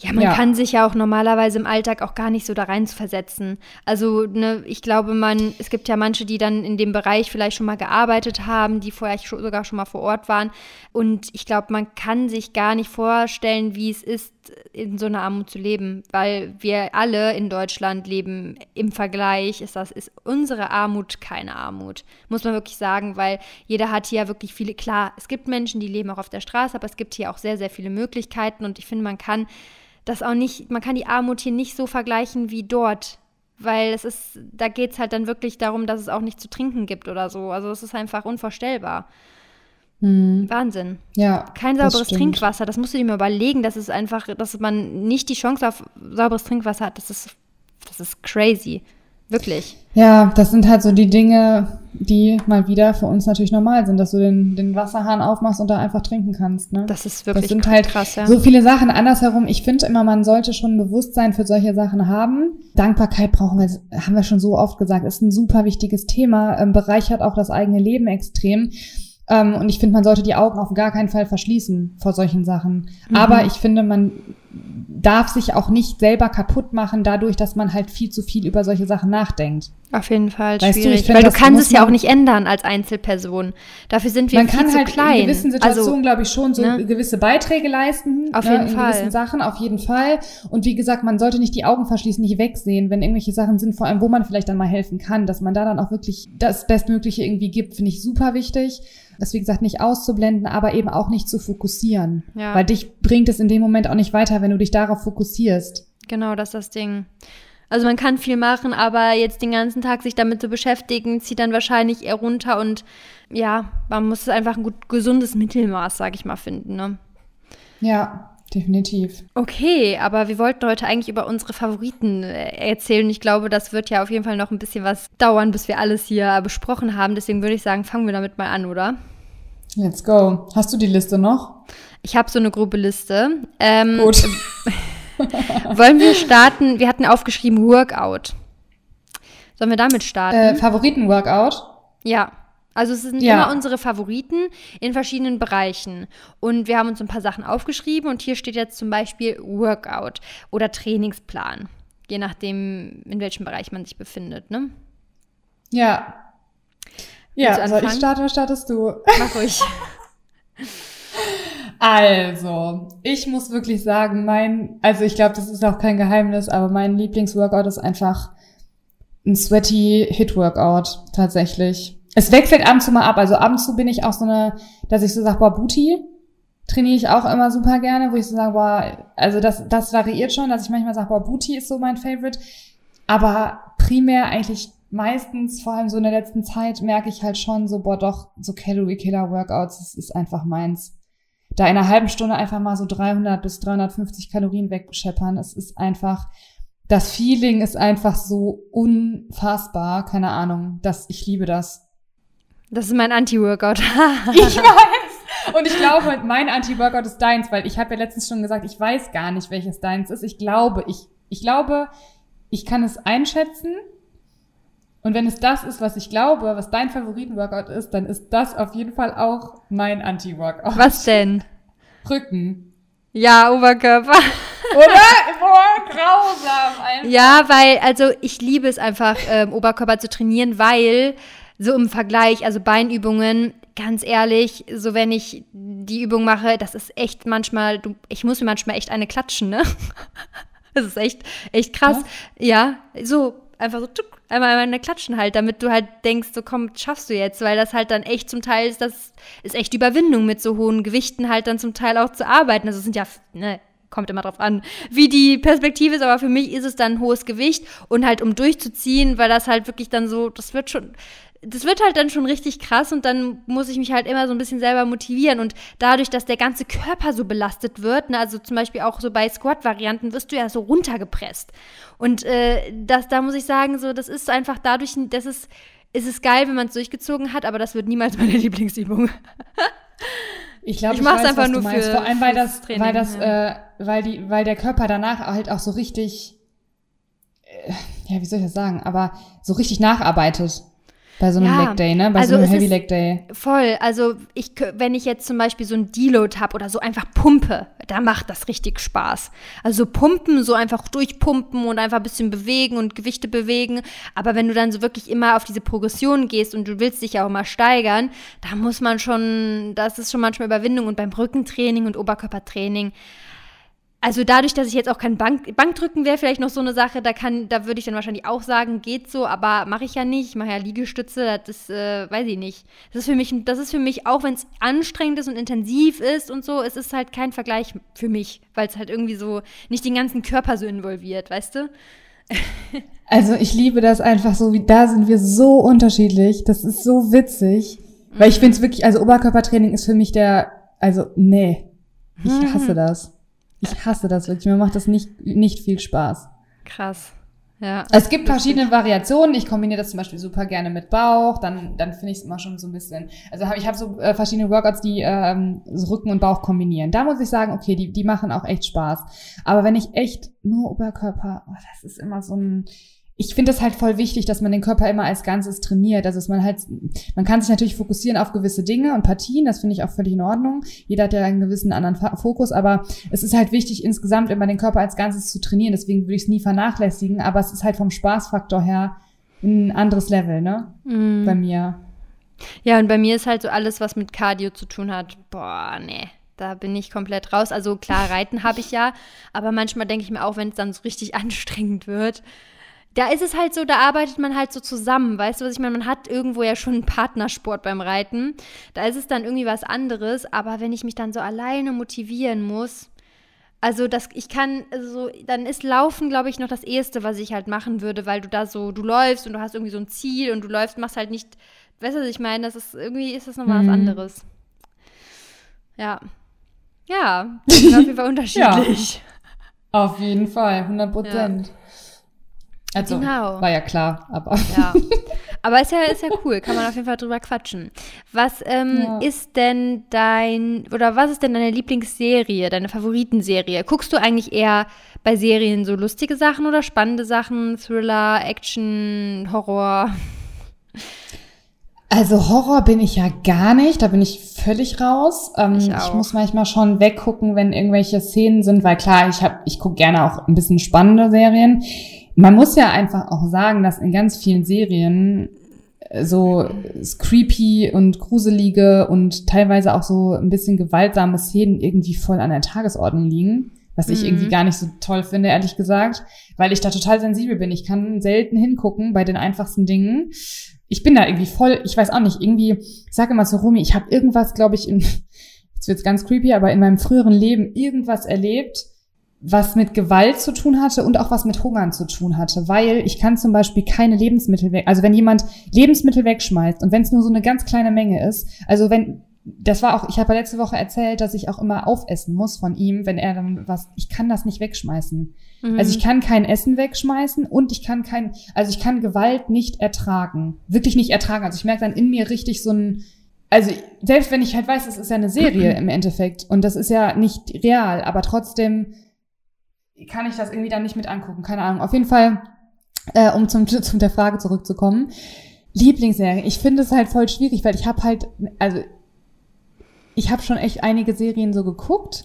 Speaker 2: ja, man ja. kann sich ja auch normalerweise im Alltag auch gar nicht so da rein versetzen. Also, ne, ich glaube, man, es gibt ja manche, die dann in dem Bereich vielleicht schon mal gearbeitet haben, die vorher sogar schon mal vor Ort waren. Und ich glaube, man kann sich gar nicht vorstellen, wie es ist, in so einer Armut zu leben, weil wir alle in Deutschland leben im Vergleich, ist das, ist unsere Armut keine Armut. Muss man wirklich sagen, weil jeder hat hier wirklich viele, klar, es gibt Menschen, die leben auch auf der Straße, aber es gibt hier auch sehr, sehr viele Möglichkeiten und ich finde, man kann das auch nicht, man kann die Armut hier nicht so vergleichen wie dort. Weil es ist, da geht es halt dann wirklich darum, dass es auch nicht zu trinken gibt oder so. Also es ist einfach unvorstellbar. Hm. Wahnsinn.
Speaker 1: Ja.
Speaker 2: Kein sauberes das Trinkwasser, das musst du dir mal überlegen, dass es einfach, dass man nicht die Chance auf sauberes Trinkwasser hat. Das ist, das ist crazy. Wirklich.
Speaker 1: Ja, das sind halt so die Dinge, die mal wieder für uns natürlich normal sind, dass du den, den Wasserhahn aufmachst und da einfach trinken kannst. Ne?
Speaker 2: Das ist wirklich
Speaker 1: das sind halt
Speaker 2: krass, ja.
Speaker 1: So viele Sachen. Andersherum, ich finde immer, man sollte schon ein Bewusstsein für solche Sachen haben. Dankbarkeit brauchen wir, haben wir schon so oft gesagt, ist ein super wichtiges Thema, ähm, bereichert auch das eigene Leben extrem. Ähm, und ich finde, man sollte die Augen auf gar keinen Fall verschließen vor solchen Sachen. Mhm. Aber ich finde, man darf sich auch nicht selber kaputt machen, dadurch, dass man halt viel zu viel über solche Sachen nachdenkt.
Speaker 2: Auf jeden Fall weißt schwierig, du, weil du kannst es ja auch nicht ändern als Einzelperson. Dafür sind wir man viel zu halt klein. Man kann in
Speaker 1: gewissen also, Situationen, also, glaube ich, schon so ne? gewisse Beiträge leisten.
Speaker 2: Auf ne, jeden
Speaker 1: in
Speaker 2: Fall.
Speaker 1: Gewissen Sachen, auf jeden Fall. Und wie gesagt, man sollte nicht die Augen verschließen, nicht wegsehen, wenn irgendwelche Sachen sind, vor allem, wo man vielleicht dann mal helfen kann, dass man da dann auch wirklich das Bestmögliche irgendwie gibt, finde ich super wichtig das wie gesagt nicht auszublenden, aber eben auch nicht zu fokussieren. Ja. Weil dich bringt es in dem Moment auch nicht weiter, wenn du dich darauf fokussierst.
Speaker 2: Genau, das ist das Ding. Also man kann viel machen, aber jetzt den ganzen Tag sich damit zu beschäftigen, zieht dann wahrscheinlich eher runter und ja, man muss einfach ein gut, gesundes Mittelmaß, sag ich mal, finden. Ne?
Speaker 1: Ja, definitiv.
Speaker 2: Okay, aber wir wollten heute eigentlich über unsere Favoriten äh, erzählen. Ich glaube, das wird ja auf jeden Fall noch ein bisschen was dauern, bis wir alles hier besprochen haben. Deswegen würde ich sagen, fangen wir damit mal an, oder?
Speaker 1: Let's go. Hast du die Liste noch?
Speaker 2: Ich habe so eine grobe Liste. Ähm, Gut. wollen wir starten? Wir hatten aufgeschrieben Workout. Sollen wir damit starten?
Speaker 1: Äh, Favoriten-Workout?
Speaker 2: Ja. Also es sind ja. immer unsere Favoriten in verschiedenen Bereichen. Und wir haben uns ein paar Sachen aufgeschrieben und hier steht jetzt zum Beispiel Workout oder Trainingsplan. Je nachdem, in welchem Bereich man sich befindet, ne?
Speaker 1: Ja. Ja, also ich starte oder startest du?
Speaker 2: Mach ruhig.
Speaker 1: Also, ich muss wirklich sagen, mein, also ich glaube, das ist auch kein Geheimnis, aber mein Lieblingsworkout ist einfach ein sweaty Hit-Workout, tatsächlich. Es wechselt ab und zu mal ab. Also ab und zu bin ich auch so eine, dass ich so sage, boah, Booty trainiere ich auch immer super gerne, wo ich so sage, boah, also das, das variiert schon, dass ich manchmal sage, boah, Booty ist so mein Favorite. Aber primär eigentlich meistens, vor allem so in der letzten Zeit, merke ich halt schon so, boah, doch, so Calorie-Killer-Workouts, das ist einfach meins. Da in einer halben Stunde einfach mal so 300 bis 350 Kalorien wegscheppern, es ist einfach, das Feeling ist einfach so unfassbar, keine Ahnung, das, ich liebe das.
Speaker 2: Das ist mein Anti-Workout.
Speaker 1: ich weiß. Und ich glaube, mein Anti-Workout ist deins, weil ich habe ja letztens schon gesagt, ich weiß gar nicht, welches deins ist. Ich glaube, ich, ich glaube, ich kann es einschätzen. Und wenn es das ist, was ich glaube, was dein Favoriten-Workout ist, dann ist das auf jeden Fall auch mein Anti-Workout.
Speaker 2: Was denn?
Speaker 1: Rücken.
Speaker 2: Ja, Oberkörper.
Speaker 1: Oder? Boah, grausam. Einfach.
Speaker 2: Ja, weil, also ich liebe es einfach, ähm, Oberkörper zu trainieren, weil so im Vergleich, also Beinübungen, ganz ehrlich, so wenn ich die Übung mache, das ist echt manchmal, du, ich muss mir manchmal echt eine klatschen, ne? Das ist echt, echt krass. Ja, ja so einfach so tuck, einmal eine klatschen halt, damit du halt denkst, so komm, schaffst du jetzt, weil das halt dann echt zum Teil ist, das ist echt Überwindung mit so hohen Gewichten halt dann zum Teil auch zu arbeiten. Also es sind ja, ne, kommt immer drauf an, wie die Perspektive ist, aber für mich ist es dann ein hohes Gewicht und halt um durchzuziehen, weil das halt wirklich dann so, das wird schon, das wird halt dann schon richtig krass und dann muss ich mich halt immer so ein bisschen selber motivieren und dadurch, dass der ganze Körper so belastet wird, ne, also zum Beispiel auch so bei Squat-Varianten, wirst du ja so runtergepresst und äh, das, da muss ich sagen, so, das ist einfach dadurch, das ist, ist es geil, wenn man es durchgezogen hat, aber das wird niemals meine Lieblingsübung.
Speaker 1: Ich glaube, ich, ich mache es einfach nur für vor allem weil das, Training, weil das, ja. äh, weil die, weil der Körper danach halt auch so richtig, äh, ja, wie soll ich das sagen, aber so richtig nacharbeitet. Bei so einem ja, Leg Day, ne? Bei also so einem Heavy Leg Day.
Speaker 2: Voll. Also ich, wenn ich jetzt zum Beispiel so ein Deload habe oder so einfach pumpe, da macht das richtig Spaß. Also pumpen, so einfach durchpumpen und einfach ein bisschen bewegen und Gewichte bewegen. Aber wenn du dann so wirklich immer auf diese Progression gehst und du willst dich ja auch mal steigern, da muss man schon, das ist schon manchmal Überwindung. Und beim Rückentraining und Oberkörpertraining, also dadurch, dass ich jetzt auch kein Bank, Bankdrücken wäre vielleicht noch so eine Sache, da kann, da würde ich dann wahrscheinlich auch sagen, geht so, aber mache ich ja nicht. Ich mache ja Liegestütze, das ist, äh, weiß ich nicht. Das ist für mich, das ist für mich, auch wenn es anstrengend ist und intensiv ist und so, es ist halt kein Vergleich für mich, weil es halt irgendwie so nicht den ganzen Körper so involviert, weißt du?
Speaker 1: also ich liebe das einfach so, wie da sind wir so unterschiedlich. Das ist so witzig. Weil ich finde es wirklich, also Oberkörpertraining ist für mich der, also nee, ich
Speaker 2: Mhm.
Speaker 1: hasse das. Ich hasse das wirklich. Mir macht das nicht, nicht viel Spaß.
Speaker 2: Krass. Ja.
Speaker 1: Es gibt verschiedene Variationen. Ich kombiniere das zum Beispiel super gerne mit Bauch. Dann, dann finde ich es immer schon so ein bisschen. Also hab, ich habe so äh, verschiedene Workouts, die ähm, so Rücken und Bauch kombinieren. Da muss ich sagen, okay, die, die machen auch echt Spaß. Aber wenn ich echt nur Oberkörper, oh, das ist immer so ein. Ich finde es halt voll wichtig, dass man den Körper immer als Ganzes trainiert. Also dass man halt, man kann sich natürlich fokussieren auf gewisse Dinge und Partien. Das finde ich auch völlig in Ordnung. Jeder hat ja einen gewissen anderen Fokus, aber es ist halt wichtig, insgesamt immer den Körper als Ganzes zu trainieren. Deswegen würde ich es nie vernachlässigen. Aber es ist halt vom Spaßfaktor her ein anderes Level, ne?
Speaker 2: Mhm.
Speaker 1: Bei mir.
Speaker 2: Ja, und bei mir ist halt so alles, was mit Cardio zu tun hat. Boah, nee. Da bin ich komplett raus. Also klar, Reiten habe ich ja, aber manchmal denke ich mir auch, wenn es dann so richtig anstrengend wird, da ist es halt so, da arbeitet man halt so zusammen. Weißt du, was ich meine? Man hat irgendwo ja schon einen Partnersport beim Reiten. Da ist es dann irgendwie was anderes. Aber wenn ich mich dann so alleine motivieren muss, also das, ich kann, also dann ist Laufen, glaube ich, noch das Erste, was ich halt machen würde, weil du da so, du läufst und du hast irgendwie so ein Ziel und du läufst, machst halt nicht, weißt du, was ich meine? Das ist, irgendwie ist das nochmal
Speaker 1: Mhm.
Speaker 2: was anderes. Ja. Ja, auf jeden Fall unterschiedlich.
Speaker 1: Auf jeden Fall, 100 Prozent. Also,
Speaker 2: Genau.
Speaker 1: war ja klar, aber.
Speaker 2: Ja. Aber ist ja, ist ja cool, kann man auf jeden Fall drüber quatschen. Was ähm,
Speaker 1: Ja.
Speaker 2: ist denn dein, oder was ist denn deine Lieblingsserie, deine Favoritenserie? Guckst du eigentlich eher bei Serien so lustige Sachen oder spannende Sachen, Thriller, Action, Horror?
Speaker 1: Also Horror bin ich ja gar nicht, da bin ich völlig raus. Ähm,
Speaker 2: Ich
Speaker 1: ich, muss manchmal schon weggucken, wenn irgendwelche Szenen sind, weil klar, ich hab, ich gucke gerne auch ein bisschen spannende Serien. Man muss ja einfach auch sagen, dass in ganz vielen Serien äh, so creepy und gruselige und teilweise auch so ein bisschen gewaltsame Szenen irgendwie voll an der Tagesordnung liegen. Was ich
Speaker 2: Mhm.
Speaker 1: irgendwie gar nicht so toll finde, ehrlich gesagt, weil ich da total sensibel bin. Ich kann selten hingucken bei den einfachsten Dingen. Ich bin da irgendwie voll, ich weiß auch nicht, irgendwie, ich sage immer zu Rumi, ich habe irgendwas, glaube ich, in, jetzt wird's ganz creepy, aber in meinem früheren Leben irgendwas erlebt, was mit Gewalt zu tun hatte und auch was mit Hungern zu tun hatte, weil ich kann zum Beispiel keine Lebensmittel weg, also wenn jemand Lebensmittel wegschmeißt und wenn es nur so eine ganz kleine Menge ist, also wenn das war auch, ich habe ja letzte Woche erzählt, dass ich auch immer aufessen muss von ihm, wenn er dann was, ich kann das nicht wegschmeißen.
Speaker 2: Mhm.
Speaker 1: Also ich kann kein Essen wegschmeißen und ich kann kein, also ich kann Gewalt nicht ertragen. Wirklich nicht ertragen. Also ich merke dann in mir richtig so ein, also selbst wenn ich halt weiß, es ist ja eine Serie im Endeffekt und das ist ja nicht real, aber trotzdem kann ich das irgendwie dann nicht mit angucken. Keine Ahnung. Auf jeden Fall, äh, um zum, zum der Frage zurückzukommen. Lieblingsserie. Ich finde es halt voll schwierig, weil ich habe halt, also ich habe schon echt einige Serien so geguckt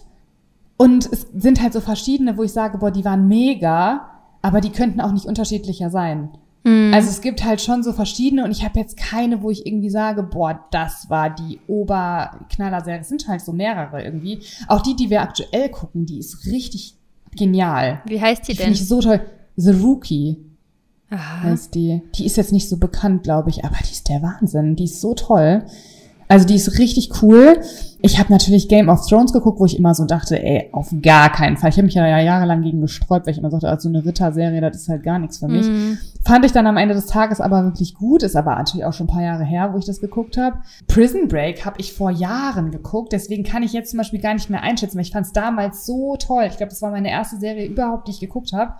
Speaker 1: und es sind halt so verschiedene, wo ich sage, boah, die waren mega, aber die könnten auch nicht unterschiedlicher sein.
Speaker 2: Mhm.
Speaker 1: Also es gibt halt schon so verschiedene und ich habe jetzt keine, wo ich irgendwie sage, boah, das war die Oberknaller-Serie. Es sind halt so mehrere irgendwie. Auch die, die wir aktuell gucken, die ist richtig genial.
Speaker 2: Wie heißt die
Speaker 1: Die
Speaker 2: denn?
Speaker 1: finde ich so toll. The Rookie
Speaker 2: Aha.
Speaker 1: heißt die. Die ist jetzt nicht so bekannt, glaube ich, aber die ist der Wahnsinn. Die ist so toll. Also die ist richtig cool. Ich habe natürlich Game of Thrones geguckt, wo ich immer so dachte, ey, auf gar keinen Fall. Ich habe mich ja jahrelang gegen gesträubt, weil ich immer sagte, also so eine Ritterserie, das ist halt gar nichts für mich.
Speaker 2: Mhm.
Speaker 1: Fand ich dann am Ende des Tages aber wirklich gut. Ist aber natürlich auch schon ein paar Jahre her, wo ich das geguckt habe. Prison Break habe ich vor Jahren geguckt. Deswegen kann ich jetzt zum Beispiel gar nicht mehr einschätzen, weil ich fand es damals so toll. Ich glaube, das war meine erste Serie überhaupt, die ich geguckt habe.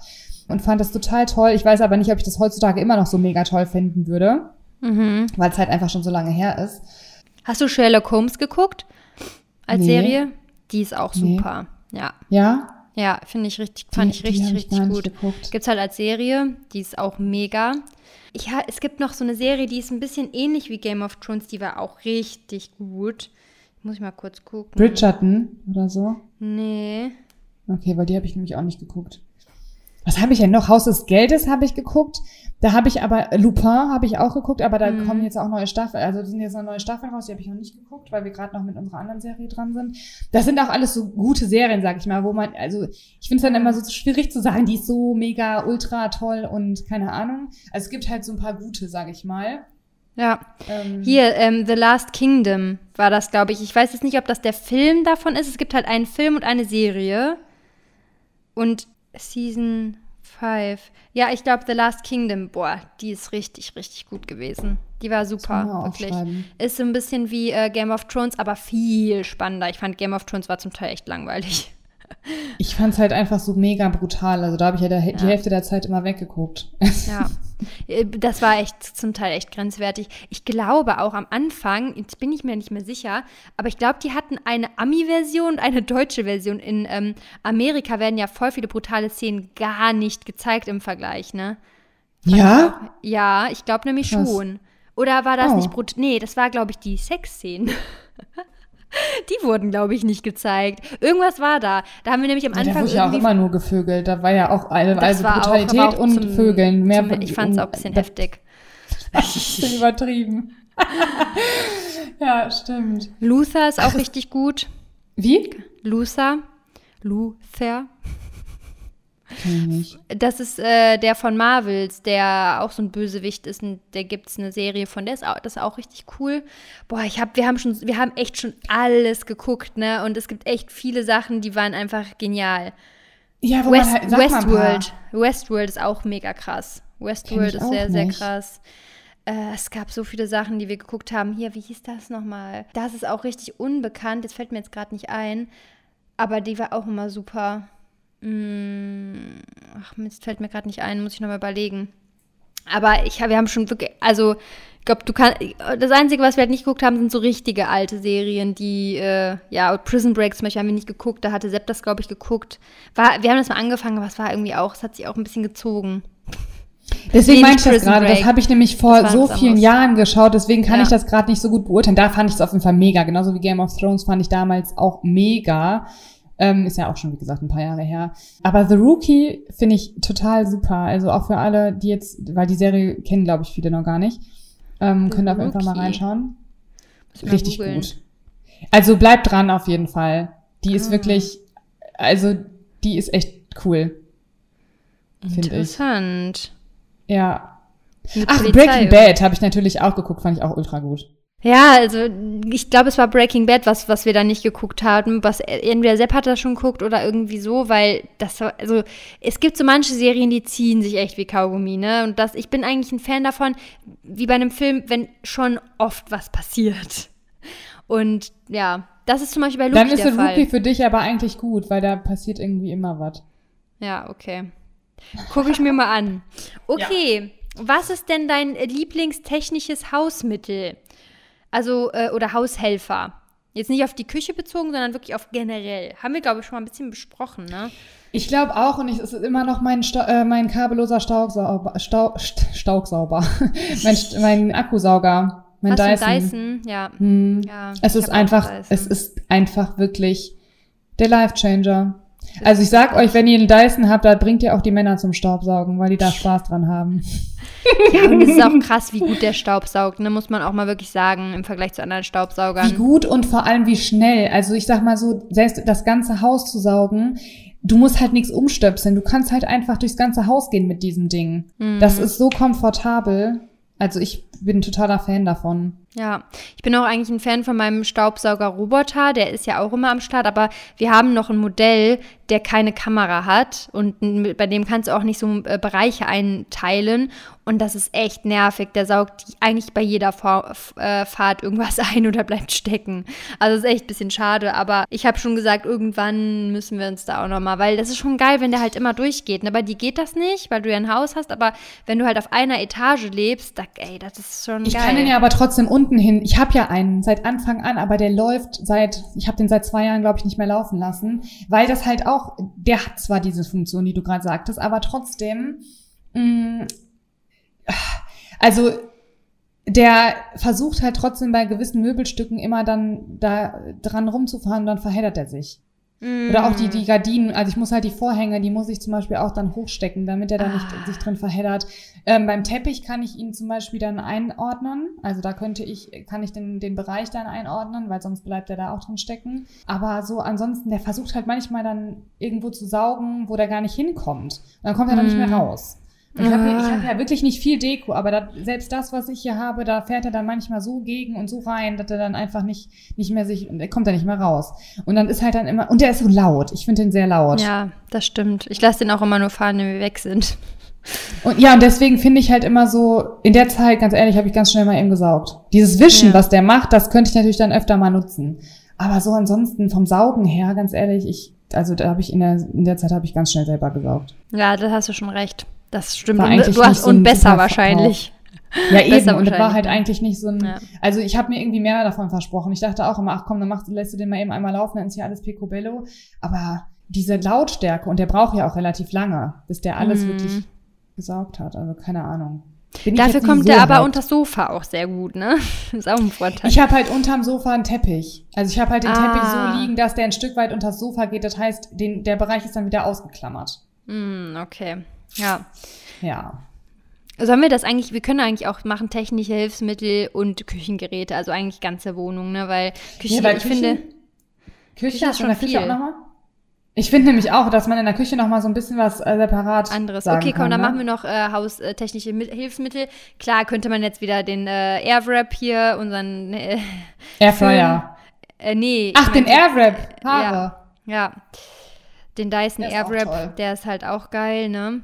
Speaker 1: Und fand das total toll. Ich weiß aber nicht, ob ich das heutzutage immer noch so mega toll finden würde,
Speaker 2: Mhm.
Speaker 1: weil es halt einfach schon so lange her ist.
Speaker 2: Hast du Sherlock Holmes geguckt? Als
Speaker 1: Nee.
Speaker 2: Serie? Die ist auch
Speaker 1: Nee.
Speaker 2: super. Ja.
Speaker 1: Ja?
Speaker 2: Ja, finde ich richtig, fand
Speaker 1: Die-
Speaker 2: ich richtig,
Speaker 1: ich
Speaker 2: richtig gut.
Speaker 1: geguckt.
Speaker 2: Gibt's halt als Serie, die ist auch mega. Ich, es gibt noch so eine Serie, die ist ein bisschen ähnlich wie Game of Thrones, die war auch richtig gut. Muss ich mal kurz gucken.
Speaker 1: Bridgerton oder so?
Speaker 2: Nee.
Speaker 1: Okay, weil die habe ich nämlich auch nicht geguckt. Was habe ich denn noch? Haus des Geldes habe ich geguckt. Da habe ich aber, Lupin habe ich auch geguckt, aber da
Speaker 2: Mhm.
Speaker 1: kommen jetzt auch neue Staffeln, also sind jetzt noch neue Staffeln raus, die habe ich noch nicht geguckt, weil wir gerade noch mit unserer anderen Serie dran sind. Das sind auch alles so gute Serien, sag ich mal, wo man, also ich finde es dann immer so schwierig zu sagen, die ist so mega, ultra toll und keine Ahnung. Also es gibt halt so ein paar gute, sag ich mal.
Speaker 2: Ja.
Speaker 1: Ähm,
Speaker 2: Hier, ähm, The Last Kingdom war das, glaube ich. Ich weiß jetzt nicht, ob das der Film davon ist. Es gibt halt einen Film und eine Serie. Und Season 5. Ja, ich glaube, The Last Kingdom, boah, die ist richtig, richtig gut gewesen. Die war super, wirklich. Ist so ein bisschen wie äh, Game of Thrones, aber viel spannender. Ich fand Game of Thrones war zum Teil echt langweilig.
Speaker 1: Ich fand es halt einfach so mega brutal. Also da habe ich ja, der, ja, die Hälfte der Zeit immer weggeguckt.
Speaker 2: Ja, äh, das war echt zum Teil echt grenzwertig. Ich glaube auch am Anfang, jetzt bin ich mir nicht mehr sicher, aber ich glaube, die hatten eine Ami-Version und eine deutsche Version. In ähm, Amerika werden ja voll viele brutale Szenen gar nicht gezeigt im Vergleich, ne?
Speaker 1: Ja?
Speaker 2: ja, ich glaube nämlich Krass. schon. Oder war das oh. nicht brutal? Nee, das war, glaube ich, die Sexszenen. Die wurden, glaube ich, nicht gezeigt. Irgendwas war da. Da haben wir nämlich am Anfang. Ja, da
Speaker 1: wurde ja auch immer nur gevögelt. Da war ja auch eine, also Brutalität auch, auch und zum, Vögeln. Mehr
Speaker 2: zum, ich fand es auch ein bisschen heftig.
Speaker 1: ein bisschen übertrieben. ja, stimmt.
Speaker 2: Luther ist auch richtig gut.
Speaker 1: Wie?
Speaker 2: Luther. Luther. Das ist äh, der von Marvels, der auch so ein Bösewicht ist. Und der gibt es eine Serie von, der ist auch, das ist auch richtig cool. Boah, ich hab, wir haben schon, wir haben echt schon alles geguckt, ne? Und es gibt echt viele Sachen, die waren einfach genial.
Speaker 1: Ja, West, halt,
Speaker 2: Westworld. Westworld ist auch mega krass. Westworld ist sehr, sehr krass. Äh, es gab so viele Sachen, die wir geguckt haben. Hier, wie hieß das nochmal? Das ist auch richtig unbekannt. Das fällt mir jetzt gerade nicht ein. Aber die war auch immer super. Hm, ach, Mist, fällt mir gerade nicht ein, muss ich nochmal überlegen. Aber ich, wir haben schon wirklich, also ich glaube, du kannst, das Einzige, was wir halt nicht geguckt haben, sind so richtige alte Serien, die, äh, ja, Prison Break zum Beispiel haben wir nicht geguckt, da hatte Sepp das, glaube ich, geguckt. War, wir haben das mal angefangen, aber es war irgendwie auch, es hat sich auch ein bisschen gezogen.
Speaker 1: Deswegen meinte ich das gerade, das habe ich nämlich vor so vielen Jahren geschaut, deswegen kann ja. ich das gerade nicht so gut beurteilen. Da fand ich es auf jeden Fall mega, genauso wie Game of Thrones fand ich damals auch mega. Ähm, ist ja auch schon, wie gesagt, ein paar Jahre her. Aber The Rookie finde ich total super. Also auch für alle, die jetzt, weil die Serie kennen, glaube ich, viele noch gar nicht, ähm, können da auf jeden Fall mal reinschauen. Richtig googlen. gut. Also bleibt dran auf jeden Fall. Die ah. ist wirklich, also die ist echt cool.
Speaker 2: Interessant.
Speaker 1: Ich. Ja. Ach, Breaking Bad habe ich natürlich auch geguckt, fand ich auch ultra gut.
Speaker 2: Ja, also ich glaube, es war Breaking Bad, was, was wir da nicht geguckt haben. Was entweder Sepp hat das schon geguckt oder irgendwie so, weil das also es gibt so manche Serien, die ziehen sich echt wie Kaugummi, ne? Und das, ich bin eigentlich ein Fan davon, wie bei einem Film, wenn schon oft was passiert. Und ja, das ist zum Beispiel bei Luki
Speaker 1: Dann ist der Fall. Rookie für dich aber eigentlich gut, weil da passiert irgendwie immer was.
Speaker 2: Ja, okay. Gucke ich mir mal an. Okay, ja. was ist denn dein lieblingstechnisches Hausmittel? Also, äh, oder Haushelfer. Jetzt nicht auf die Küche bezogen, sondern wirklich auf generell. Haben wir, glaube ich, schon mal ein bisschen besprochen, ne?
Speaker 1: Ich glaube auch, und ich, es ist immer noch mein, Sta äh, mein kabelloser Staubsauber. Stau Staubsauber. mein, mein Akkusauger. Mein
Speaker 2: Hast Dyson. Dyson? Ja.
Speaker 1: Hm. ja es ist einfach, es ist einfach wirklich der Life-Changer. Also ich sag euch, wenn ihr einen Dyson habt, da bringt ihr auch die Männer zum Staubsaugen, weil die da Spaß dran haben.
Speaker 2: Ja, und es ist auch krass, wie gut der Staub saugt, ne? muss man auch mal wirklich sagen, im Vergleich zu anderen Staubsaugern.
Speaker 1: Wie gut und vor allem wie schnell. Also ich sag mal so, selbst das ganze Haus zu saugen, du musst halt nichts umstöpseln. Du kannst halt einfach durchs ganze Haus gehen mit diesem Ding. Mhm. Das ist so komfortabel. Also ich bin ein totaler Fan davon.
Speaker 2: Ja, ich bin auch eigentlich ein Fan von meinem Staubsauger-Roboter. Der ist ja auch immer am Start, aber wir haben noch ein Modell, der keine Kamera hat und bei dem kannst du auch nicht so äh, Bereiche einteilen und das ist echt nervig. Der saugt eigentlich bei jeder äh, Fahrt irgendwas ein oder bleibt stecken. Also ist echt ein bisschen schade, aber ich habe schon gesagt, irgendwann müssen wir uns da auch nochmal, weil das ist schon geil, wenn der halt immer durchgeht. Ne? Bei dir geht das nicht, weil du ja ein Haus hast, aber wenn du halt auf einer Etage lebst, da, ey, das ist schon
Speaker 1: ich
Speaker 2: geil.
Speaker 1: Kann den ja aber trotzdem unten hin. Ich habe ja einen seit Anfang an, aber der läuft seit, ich habe den seit zwei Jahren, glaube ich, nicht mehr laufen lassen, weil das halt auch, der hat zwar diese Funktion, die du gerade sagtest, aber trotzdem, mh, mm, also der versucht halt trotzdem bei gewissen Möbelstücken immer dann da dran rumzufahren und dann verheddert er sich. Mm. Oder auch die, die Gardinen, also ich muss halt die Vorhänge, die muss ich zum Beispiel auch dann hochstecken, damit er da ah. nicht sich drin verheddert. Ähm, beim Teppich kann ich ihn zum Beispiel dann einordnen. Also da könnte ich, kann ich den, den Bereich dann einordnen, weil sonst bleibt er da auch drin stecken. Aber so ansonsten, der versucht halt manchmal dann irgendwo zu saugen, wo der gar nicht hinkommt. Und dann kommt er mm. dann nicht mehr mm. raus. Ich habe hab ja wirklich nicht viel Deko, aber da, selbst das, was ich hier habe, da fährt er dann manchmal so gegen und so rein, dass er dann einfach nicht, nicht mehr sich, er kommt da nicht mehr raus. Und dann ist halt dann immer, und der ist so laut. Ich finde den sehr laut.
Speaker 2: Ja, das stimmt. Ich lasse den auch immer nur fahren, wenn wir weg sind.
Speaker 1: Und ja, und deswegen finde ich halt immer so, in der Zeit, ganz ehrlich, habe ich ganz schnell mal eben gesaugt. Dieses Wischen,
Speaker 2: Ja.
Speaker 1: was der macht, das könnte ich natürlich dann öfter mal nutzen. Aber so ansonsten vom Saugen her, ganz ehrlich, ich, also da habe ich in der, in der Zeit habe ich ganz schnell selber gesaugt.
Speaker 2: Ja, da hast du schon recht. Das stimmt.
Speaker 1: War
Speaker 2: Und
Speaker 1: eigentlich
Speaker 2: du hast
Speaker 1: so
Speaker 2: und besser wahrscheinlich.
Speaker 1: Ja,
Speaker 2: Besser
Speaker 1: eben. Und das war halt eigentlich nicht so ein,
Speaker 2: Ja.
Speaker 1: also ich habe mir irgendwie mehr davon versprochen. Ich dachte auch immer, ach komm, dann machst, lässt du den mal eben einmal laufen, dann ist hier alles picobello. Aber diese Lautstärke, und der braucht ja auch relativ lange, bis der alles
Speaker 2: Mhm.
Speaker 1: wirklich gesaugt hat. Also keine Ahnung. Bin
Speaker 2: Dafür kommt
Speaker 1: so
Speaker 2: der aber
Speaker 1: hyped.
Speaker 2: unter das Sofa auch sehr gut, ne? ist auch ein Vorteil.
Speaker 1: Ich habe halt unterm Sofa einen Teppich. Also ich habe halt den
Speaker 2: Ah.
Speaker 1: Teppich so liegen, dass der ein Stück weit unter das Sofa geht. Das heißt, den, der Bereich ist dann wieder ausgeklammert.
Speaker 2: Hm, okay. Ja.
Speaker 1: Ja.
Speaker 2: Sollen wir das eigentlich, wir können eigentlich auch machen technische Hilfsmittel und Küchengeräte, also eigentlich ganze Wohnung, ne? Weil Küche,
Speaker 1: Ja, weil
Speaker 2: ich
Speaker 1: Küchen-
Speaker 2: finde,
Speaker 1: Küche,
Speaker 2: Küche ist
Speaker 1: du in der
Speaker 2: schon
Speaker 1: Küche auch nochmal? Ich finde nämlich auch, dass man in der Küche nochmal so ein bisschen was äh, separat
Speaker 2: anderes. Okay, komm,
Speaker 1: kann,
Speaker 2: dann
Speaker 1: ne?
Speaker 2: machen wir noch äh, haustechnische Mi- Hilfsmittel. Klar, könnte man jetzt wieder den äh, Airwrap hier, unseren, äh,
Speaker 1: Airfryer.
Speaker 2: äh, nee.
Speaker 1: Ach, den Airwrap. Haare.
Speaker 2: Ja. Den Dyson
Speaker 1: Der.
Speaker 2: Airwrap, der ist halt auch geil, ne?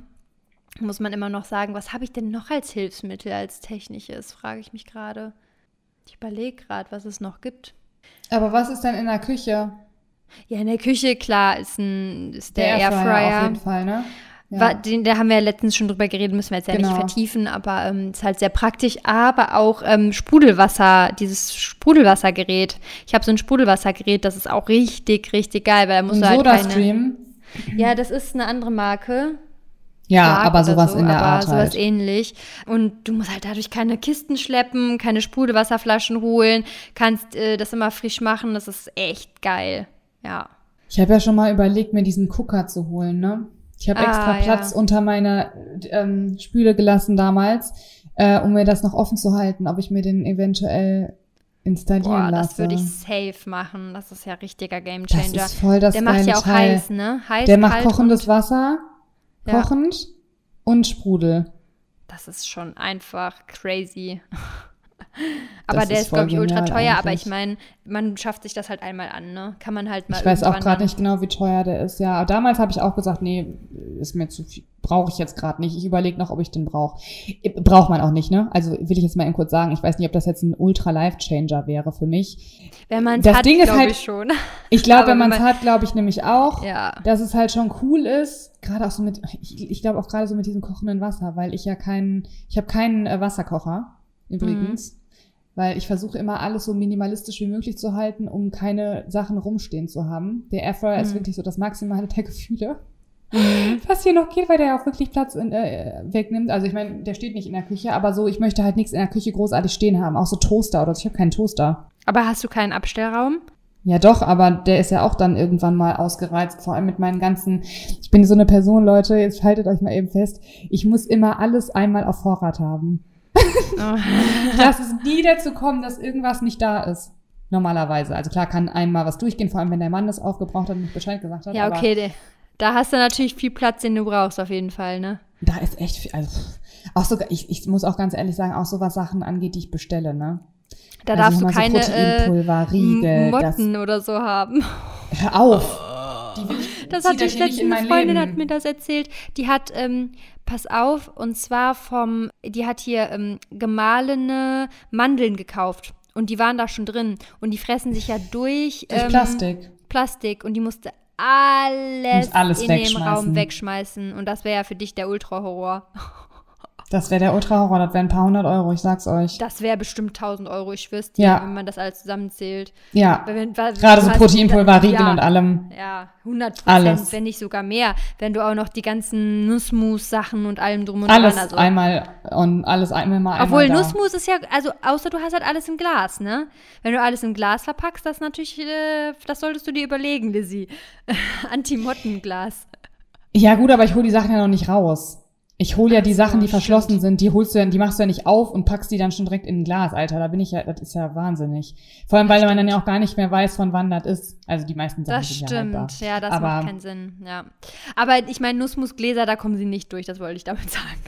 Speaker 2: Muss man immer noch sagen, was habe ich denn noch als Hilfsmittel, als technisches, frage ich mich gerade. Ich überlege gerade, was es noch gibt.
Speaker 1: Aber was ist denn in der Küche?
Speaker 2: Ja, in der Küche, klar, ist, ein, ist der,
Speaker 1: auf
Speaker 2: Airfryer.
Speaker 1: jeden Fall, ne?
Speaker 2: Wa- Den, da haben wir ja letztens schon drüber geredet, müssen wir jetzt ja nicht
Speaker 1: Genau.
Speaker 2: vertiefen, aber ähm, ist halt sehr praktisch. Aber auch ähm, Sprudelwasser, dieses Sprudelwassergerät. Ich habe so ein Sprudelwassergerät, das ist auch richtig, richtig geil, weil da musst
Speaker 1: Ein
Speaker 2: du halt keine...
Speaker 1: Soda-Stream.
Speaker 2: Ja, das ist eine andere Marke.
Speaker 1: Ja, aber sowas
Speaker 2: so,
Speaker 1: in der Art
Speaker 2: sowas
Speaker 1: halt.
Speaker 2: ähnlich. Und du musst halt dadurch keine Kisten schleppen, keine Sprudelwasserflaschen holen, kannst äh, das immer frisch machen. Das ist echt geil. Ja.
Speaker 1: Ich habe ja schon mal überlegt, mir diesen Cooker zu holen, ne? Ich habe
Speaker 2: Ah,
Speaker 1: extra
Speaker 2: ja.
Speaker 1: Platz unter meiner ähm, Spüle gelassen damals, äh, um mir das noch offen zu halten, ob ich mir den eventuell installieren
Speaker 2: Boah,
Speaker 1: lasse.
Speaker 2: das würde ich safe machen. Das ist ja richtiger
Speaker 1: das
Speaker 2: Gamechanger.
Speaker 1: ist voll das
Speaker 2: Der macht ja auch
Speaker 1: Teil.
Speaker 2: heiß, ne? Heiß,
Speaker 1: Der macht kochendes
Speaker 2: und, Ja.
Speaker 1: kochend und Sprudel.
Speaker 2: Das ist schon einfach crazy. aber
Speaker 1: Das
Speaker 2: der
Speaker 1: ist
Speaker 2: ist, glaube ich, ultra teuer, aber
Speaker 1: eigentlich.
Speaker 2: ich meine, man schafft sich das halt einmal an, ne? Kann man halt mal
Speaker 1: Ich weiß auch gerade nicht genau, wie teuer der ist. Ja, damals habe ich auch gesagt, nee, ist mir zu viel, brauche ich jetzt gerade nicht. Ich überlege noch, ob ich den brauche. Braucht man auch nicht, ne? Also will ich jetzt mal eben kurz sagen, ich weiß nicht, ob das jetzt ein ultra Life-Changer wäre für mich.
Speaker 2: Wenn man es
Speaker 1: Das
Speaker 2: hat,
Speaker 1: Ding ist halt-
Speaker 2: ich schon.
Speaker 1: Ich glaube,
Speaker 2: Aber
Speaker 1: wenn man es hat, glaube ich nämlich auch,
Speaker 2: ja.
Speaker 1: dass es halt schon cool ist, gerade auch so mit, ich, ich glaube auch gerade so mit diesem kochenden Wasser, weil ich ja keinen, ich habe keinen äh, Wasserkocher übrigens, weil ich versuche immer alles so minimalistisch wie möglich zu halten, um keine Sachen rumstehen zu haben. Der Airfryer ist
Speaker 2: Mhm.
Speaker 1: wirklich so das Maximale der Gefühle. Was hier noch geht, weil der ja auch wirklich Platz in, äh, wegnimmt. Also ich meine, der steht nicht in der Küche, aber so, ich möchte halt nichts in der Küche großartig stehen haben. Auch so Toaster oder so. Ich habe keinen Toaster.
Speaker 2: Aber hast du keinen Abstellraum?
Speaker 1: Ja, doch, aber der ist ja auch dann irgendwann mal ausgereizt, vor allem mit meinen ganzen, ich bin so eine Person, Leute, jetzt haltet euch mal eben fest, ich muss immer alles einmal auf Vorrat haben. Lass es nie dazu kommen, dass irgendwas nicht da ist. Normalerweise. Also klar kann einmal was durchgehen, vor allem wenn der Mann das aufgebraucht hat und nicht Bescheid gesagt hat.
Speaker 2: ja, okay. de- Da hast du natürlich viel Platz, den du brauchst, auf jeden Fall, ne?
Speaker 1: Da ist echt viel, also auch sogar, ich, ich muss auch ganz ehrlich sagen, auch so was Sachen angeht, die ich bestelle, ne?
Speaker 2: Da
Speaker 1: Also
Speaker 2: darfst du
Speaker 1: immer so
Speaker 2: keine äh,
Speaker 1: Proteinpulver, Riegel, das-
Speaker 2: Motten oder so haben.
Speaker 1: Hör auf! Die will ich,
Speaker 2: Das hat
Speaker 1: in
Speaker 2: letztens, eine Freundin
Speaker 1: Leben.
Speaker 2: hat mir das erzählt. Die hat, ähm, pass auf, und zwar vom, die hat hier ähm, gemahlene Mandeln gekauft. Und die waren da schon drin. Und die fressen sich ja durch,
Speaker 1: Durch
Speaker 2: ähm,
Speaker 1: Plastik.
Speaker 2: Plastik. Und die musste alles,
Speaker 1: alles
Speaker 2: in dem. Raum wegschmeißen. Und das wäre ja für dich der Ultra-Horror.
Speaker 1: Das wäre der Ultra-Horror, das wären ein paar hundert Euro, ich sag's euch.
Speaker 2: Das wäre bestimmt 1000 Euro, ich schwör's dir,
Speaker 1: Ja.
Speaker 2: wenn man das alles zusammenzählt.
Speaker 1: Ja,
Speaker 2: wenn- weil-
Speaker 1: gerade so Proteinpulver, Riegel
Speaker 2: ja,
Speaker 1: und allem.
Speaker 2: Ja, 100
Speaker 1: Alles.
Speaker 2: Prozent, wenn nicht sogar mehr. Wenn du auch noch die ganzen Nussmus-Sachen und allem drum und
Speaker 1: Alles
Speaker 2: dran. Also.
Speaker 1: einmal und alles einmal mal
Speaker 2: Obwohl
Speaker 1: einmal.
Speaker 2: Nussmus ist ja, also außer du hast halt alles im Glas, ne? Wenn du alles im Glas verpackst, das natürlich, äh, das solltest du dir überlegen, Lizzie. Antimottenglas.
Speaker 1: Ja gut, aber ich hole die Sachen ja noch nicht raus. Ich hole ja die Sachen, die verschlossen
Speaker 2: stimmt.
Speaker 1: sind, die holst du ja, die machst du ja nicht auf und packst die dann schon direkt in ein Glas, Alter. Da bin ich ja, das ist ja wahnsinnig. Vor allem, weil man dann ja auch gar nicht mehr weiß, von wann das ist. Also die meisten Sachen
Speaker 2: Das
Speaker 1: sind ja
Speaker 2: stimmt, ja, das
Speaker 1: Aber-
Speaker 2: macht keinen Sinn, ja. Aber ich meine, Nussmusgläser, da kommen sie nicht durch, das wollte ich damit sagen.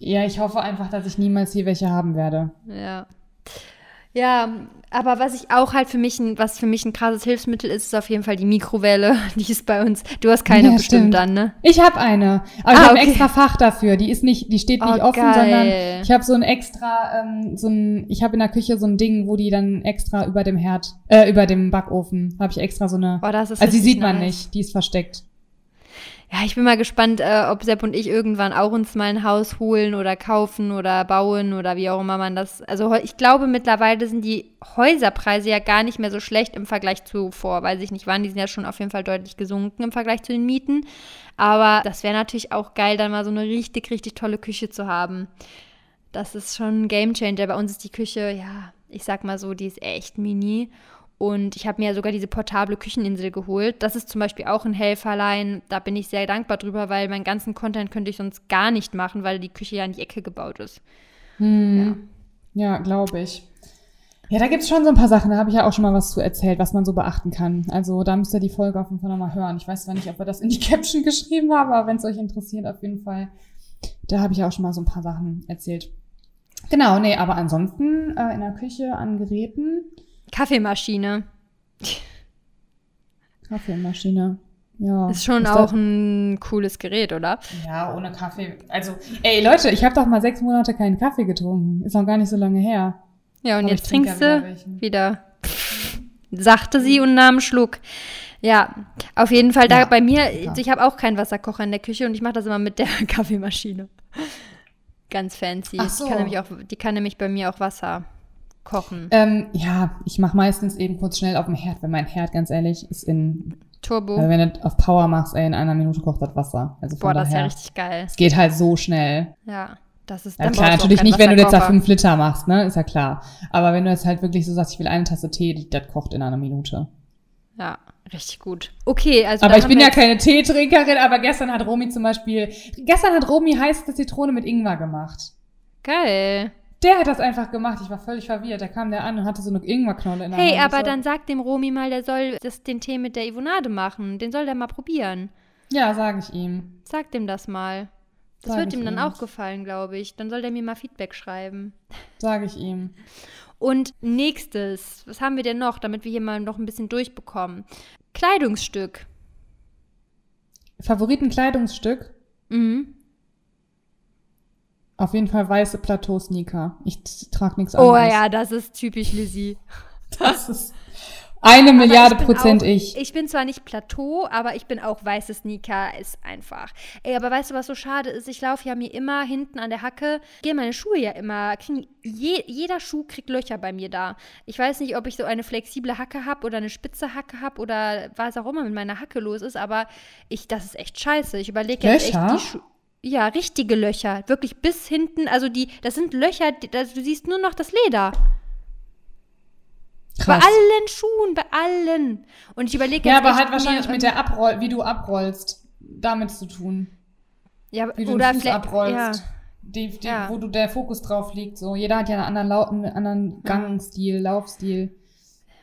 Speaker 1: Ja, ich hoffe einfach, dass ich niemals hier welche haben werde.
Speaker 2: Ja. Ja, aber was ich auch halt für mich, ein, was für mich ein krasses Hilfsmittel ist, ist auf jeden Fall die Mikrowelle. Die ist bei uns. Du hast keine
Speaker 1: Ja,
Speaker 2: bestimmt
Speaker 1: stimmt.
Speaker 2: dann, ne?
Speaker 1: Ich habe eine, aber ich
Speaker 2: Ah,
Speaker 1: habe ein
Speaker 2: okay.
Speaker 1: extra Fach dafür. Die ist nicht, die steht nicht
Speaker 2: Oh,
Speaker 1: offen,
Speaker 2: geil.
Speaker 1: sondern ich habe so ein extra, ähm, so ein, ich habe in der Küche so ein Ding, wo die dann extra über dem Herd, äh, über dem Backofen habe ich extra so eine.
Speaker 2: Oh, das ist
Speaker 1: also die sieht man
Speaker 2: nice.
Speaker 1: nicht, die ist versteckt.
Speaker 2: Ja, ich bin mal gespannt, äh, ob Sepp und ich irgendwann auch uns mal ein Haus holen oder kaufen oder bauen oder wie auch immer man das. Also ich glaube, mittlerweile sind die Häuserpreise ja gar nicht mehr so schlecht im Vergleich zu vor, weiß ich nicht wann. Die sind ja schon auf jeden Fall deutlich gesunken im Vergleich zu den Mieten. Aber das wäre natürlich auch geil, dann mal so eine richtig, richtig tolle Küche zu haben. Das ist schon ein Gamechanger. Bei uns ist die Küche, ja, ich sag mal so, die ist echt mini. Und ich habe mir ja sogar diese portable Kücheninsel geholt. Das ist zum Beispiel auch ein Helferlein. Da bin ich sehr dankbar drüber, weil meinen ganzen Content könnte ich sonst gar nicht machen, weil die Küche ja in die Ecke gebaut ist.
Speaker 1: Hm. Ja, glaube ich. Ja, da gibt's schon so ein paar Sachen, da habe ich ja auch schon mal was zu erzählt, was man so beachten kann. Also da müsst ihr die Folge auf jeden Fall nochmal hören. Ich weiß zwar nicht, ob wir das in die Caption geschrieben haben, aber wenn es euch interessiert, auf jeden Fall. Da habe ich auch schon mal so ein paar Sachen erzählt. Genau, nee, aber ansonsten äh, in der Küche an Geräten,
Speaker 2: Kaffeemaschine
Speaker 1: Kaffeemaschine. Ja.
Speaker 2: ist schon
Speaker 1: Ist
Speaker 2: auch ein cooles Gerät, oder?
Speaker 1: Ja, ohne Kaffee. Also, ey Leute, ich habe doch mal sechs Monate keinen Kaffee getrunken. Ist noch gar nicht so lange her.
Speaker 2: Ja, und
Speaker 1: Aber
Speaker 2: jetzt trinkst du
Speaker 1: wieder
Speaker 2: wieder. Sagte sie und nahm einen Schluck. Ja, auf jeden Fall da
Speaker 1: Ja,
Speaker 2: bei mir,
Speaker 1: ja.
Speaker 2: ich habe auch keinen Wasserkocher in der Küche und ich mache das immer mit der Kaffeemaschine. Ganz fancy.
Speaker 1: So.
Speaker 2: Die, kann nämlich auch, die kann nämlich bei mir auch Wasser kochen.
Speaker 1: Ähm, ja, ich mache meistens eben kurz schnell auf dem Herd, weil mein Herd, ganz ehrlich, ist in,
Speaker 2: Turbo.
Speaker 1: also wenn du auf Power machst, ey, in einer Minute kocht das Wasser. Also
Speaker 2: Boah, das ist ja
Speaker 1: daher,
Speaker 2: richtig geil.
Speaker 1: es geht halt so schnell.
Speaker 2: Ja, das ist
Speaker 1: Ja,
Speaker 2: dann
Speaker 1: klar,
Speaker 2: du auch
Speaker 1: natürlich nicht, wenn du jetzt da fünf Liter machst, ne, ist ja klar. Aber wenn du jetzt halt wirklich so sagst, ich will eine Tasse Tee, das kocht in einer Minute.
Speaker 2: Ja, richtig gut. Okay, also
Speaker 1: aber ich bin ja keine Teetrinkerin, aber gestern hat Romy zum Beispiel, gestern hat Romy heiße Zitrone mit Ingwer gemacht.
Speaker 2: Geil.
Speaker 1: Der hat das einfach gemacht. Ich war völlig verwirrt. Da kam der an und hatte so eine Ingwerknolle in der
Speaker 2: Hey,
Speaker 1: Hand. Ich
Speaker 2: aber
Speaker 1: so,
Speaker 2: dann sag dem Romy mal, der soll das, den Tee mit der Ivonade machen. Den soll der mal probieren.
Speaker 1: Ja, sage ich ihm.
Speaker 2: Sag dem das mal. Das
Speaker 1: Sag
Speaker 2: wird ihm dann
Speaker 1: ihm.
Speaker 2: auch gefallen, glaube ich. Dann soll der mir mal Feedback schreiben.
Speaker 1: Sage ich ihm.
Speaker 2: Und nächstes, was haben wir denn noch, damit wir hier mal noch ein bisschen durchbekommen? Kleidungsstück.
Speaker 1: Favoritenkleidungsstück?
Speaker 2: Mhm.
Speaker 1: Auf jeden Fall weiße Plateau-Sneaker. Ich trage nichts
Speaker 2: Oh
Speaker 1: anderes.
Speaker 2: ja, das ist typisch Lizzie.
Speaker 1: Das ist eine
Speaker 2: Aber
Speaker 1: Milliarde
Speaker 2: ich
Speaker 1: Prozent
Speaker 2: auch,
Speaker 1: ich.
Speaker 2: Ich bin zwar nicht Plateau, aber ich bin auch weiße Sneaker, ist einfach. Ey, aber weißt du, was so schade ist? Ich laufe ja mir immer hinten an der Hacke, gehe meine Schuhe ja immer, kriegen, je, jeder Schuh kriegt Löcher bei mir da. Ich weiß nicht, ob ich so eine flexible Hacke habe oder eine spitze Hacke habe oder was auch immer mit meiner Hacke los ist, aber ich, das ist echt scheiße. Ich überlege jetzt echt die Schuhe. Ja, richtige Löcher. Wirklich bis hinten. Also die, das sind Löcher, die, das, du siehst nur noch das Leder. Bei
Speaker 1: Krass.
Speaker 2: allen Schuhen, bei allen. Und ich überlege
Speaker 1: Ja,
Speaker 2: jetzt
Speaker 1: aber
Speaker 2: echt
Speaker 1: hat wahrscheinlich
Speaker 2: mir,
Speaker 1: mit der Abroll, wie du abrollst, damit zu tun.
Speaker 2: ja,
Speaker 1: Wie du
Speaker 2: oder
Speaker 1: den Fuß abrollst.
Speaker 2: ja,
Speaker 1: Die, die,
Speaker 2: Ja.
Speaker 1: Wo du der Fokus drauf liegt. So, jeder hat ja einen anderen, Lau einen anderen Gangstil, Laufstil.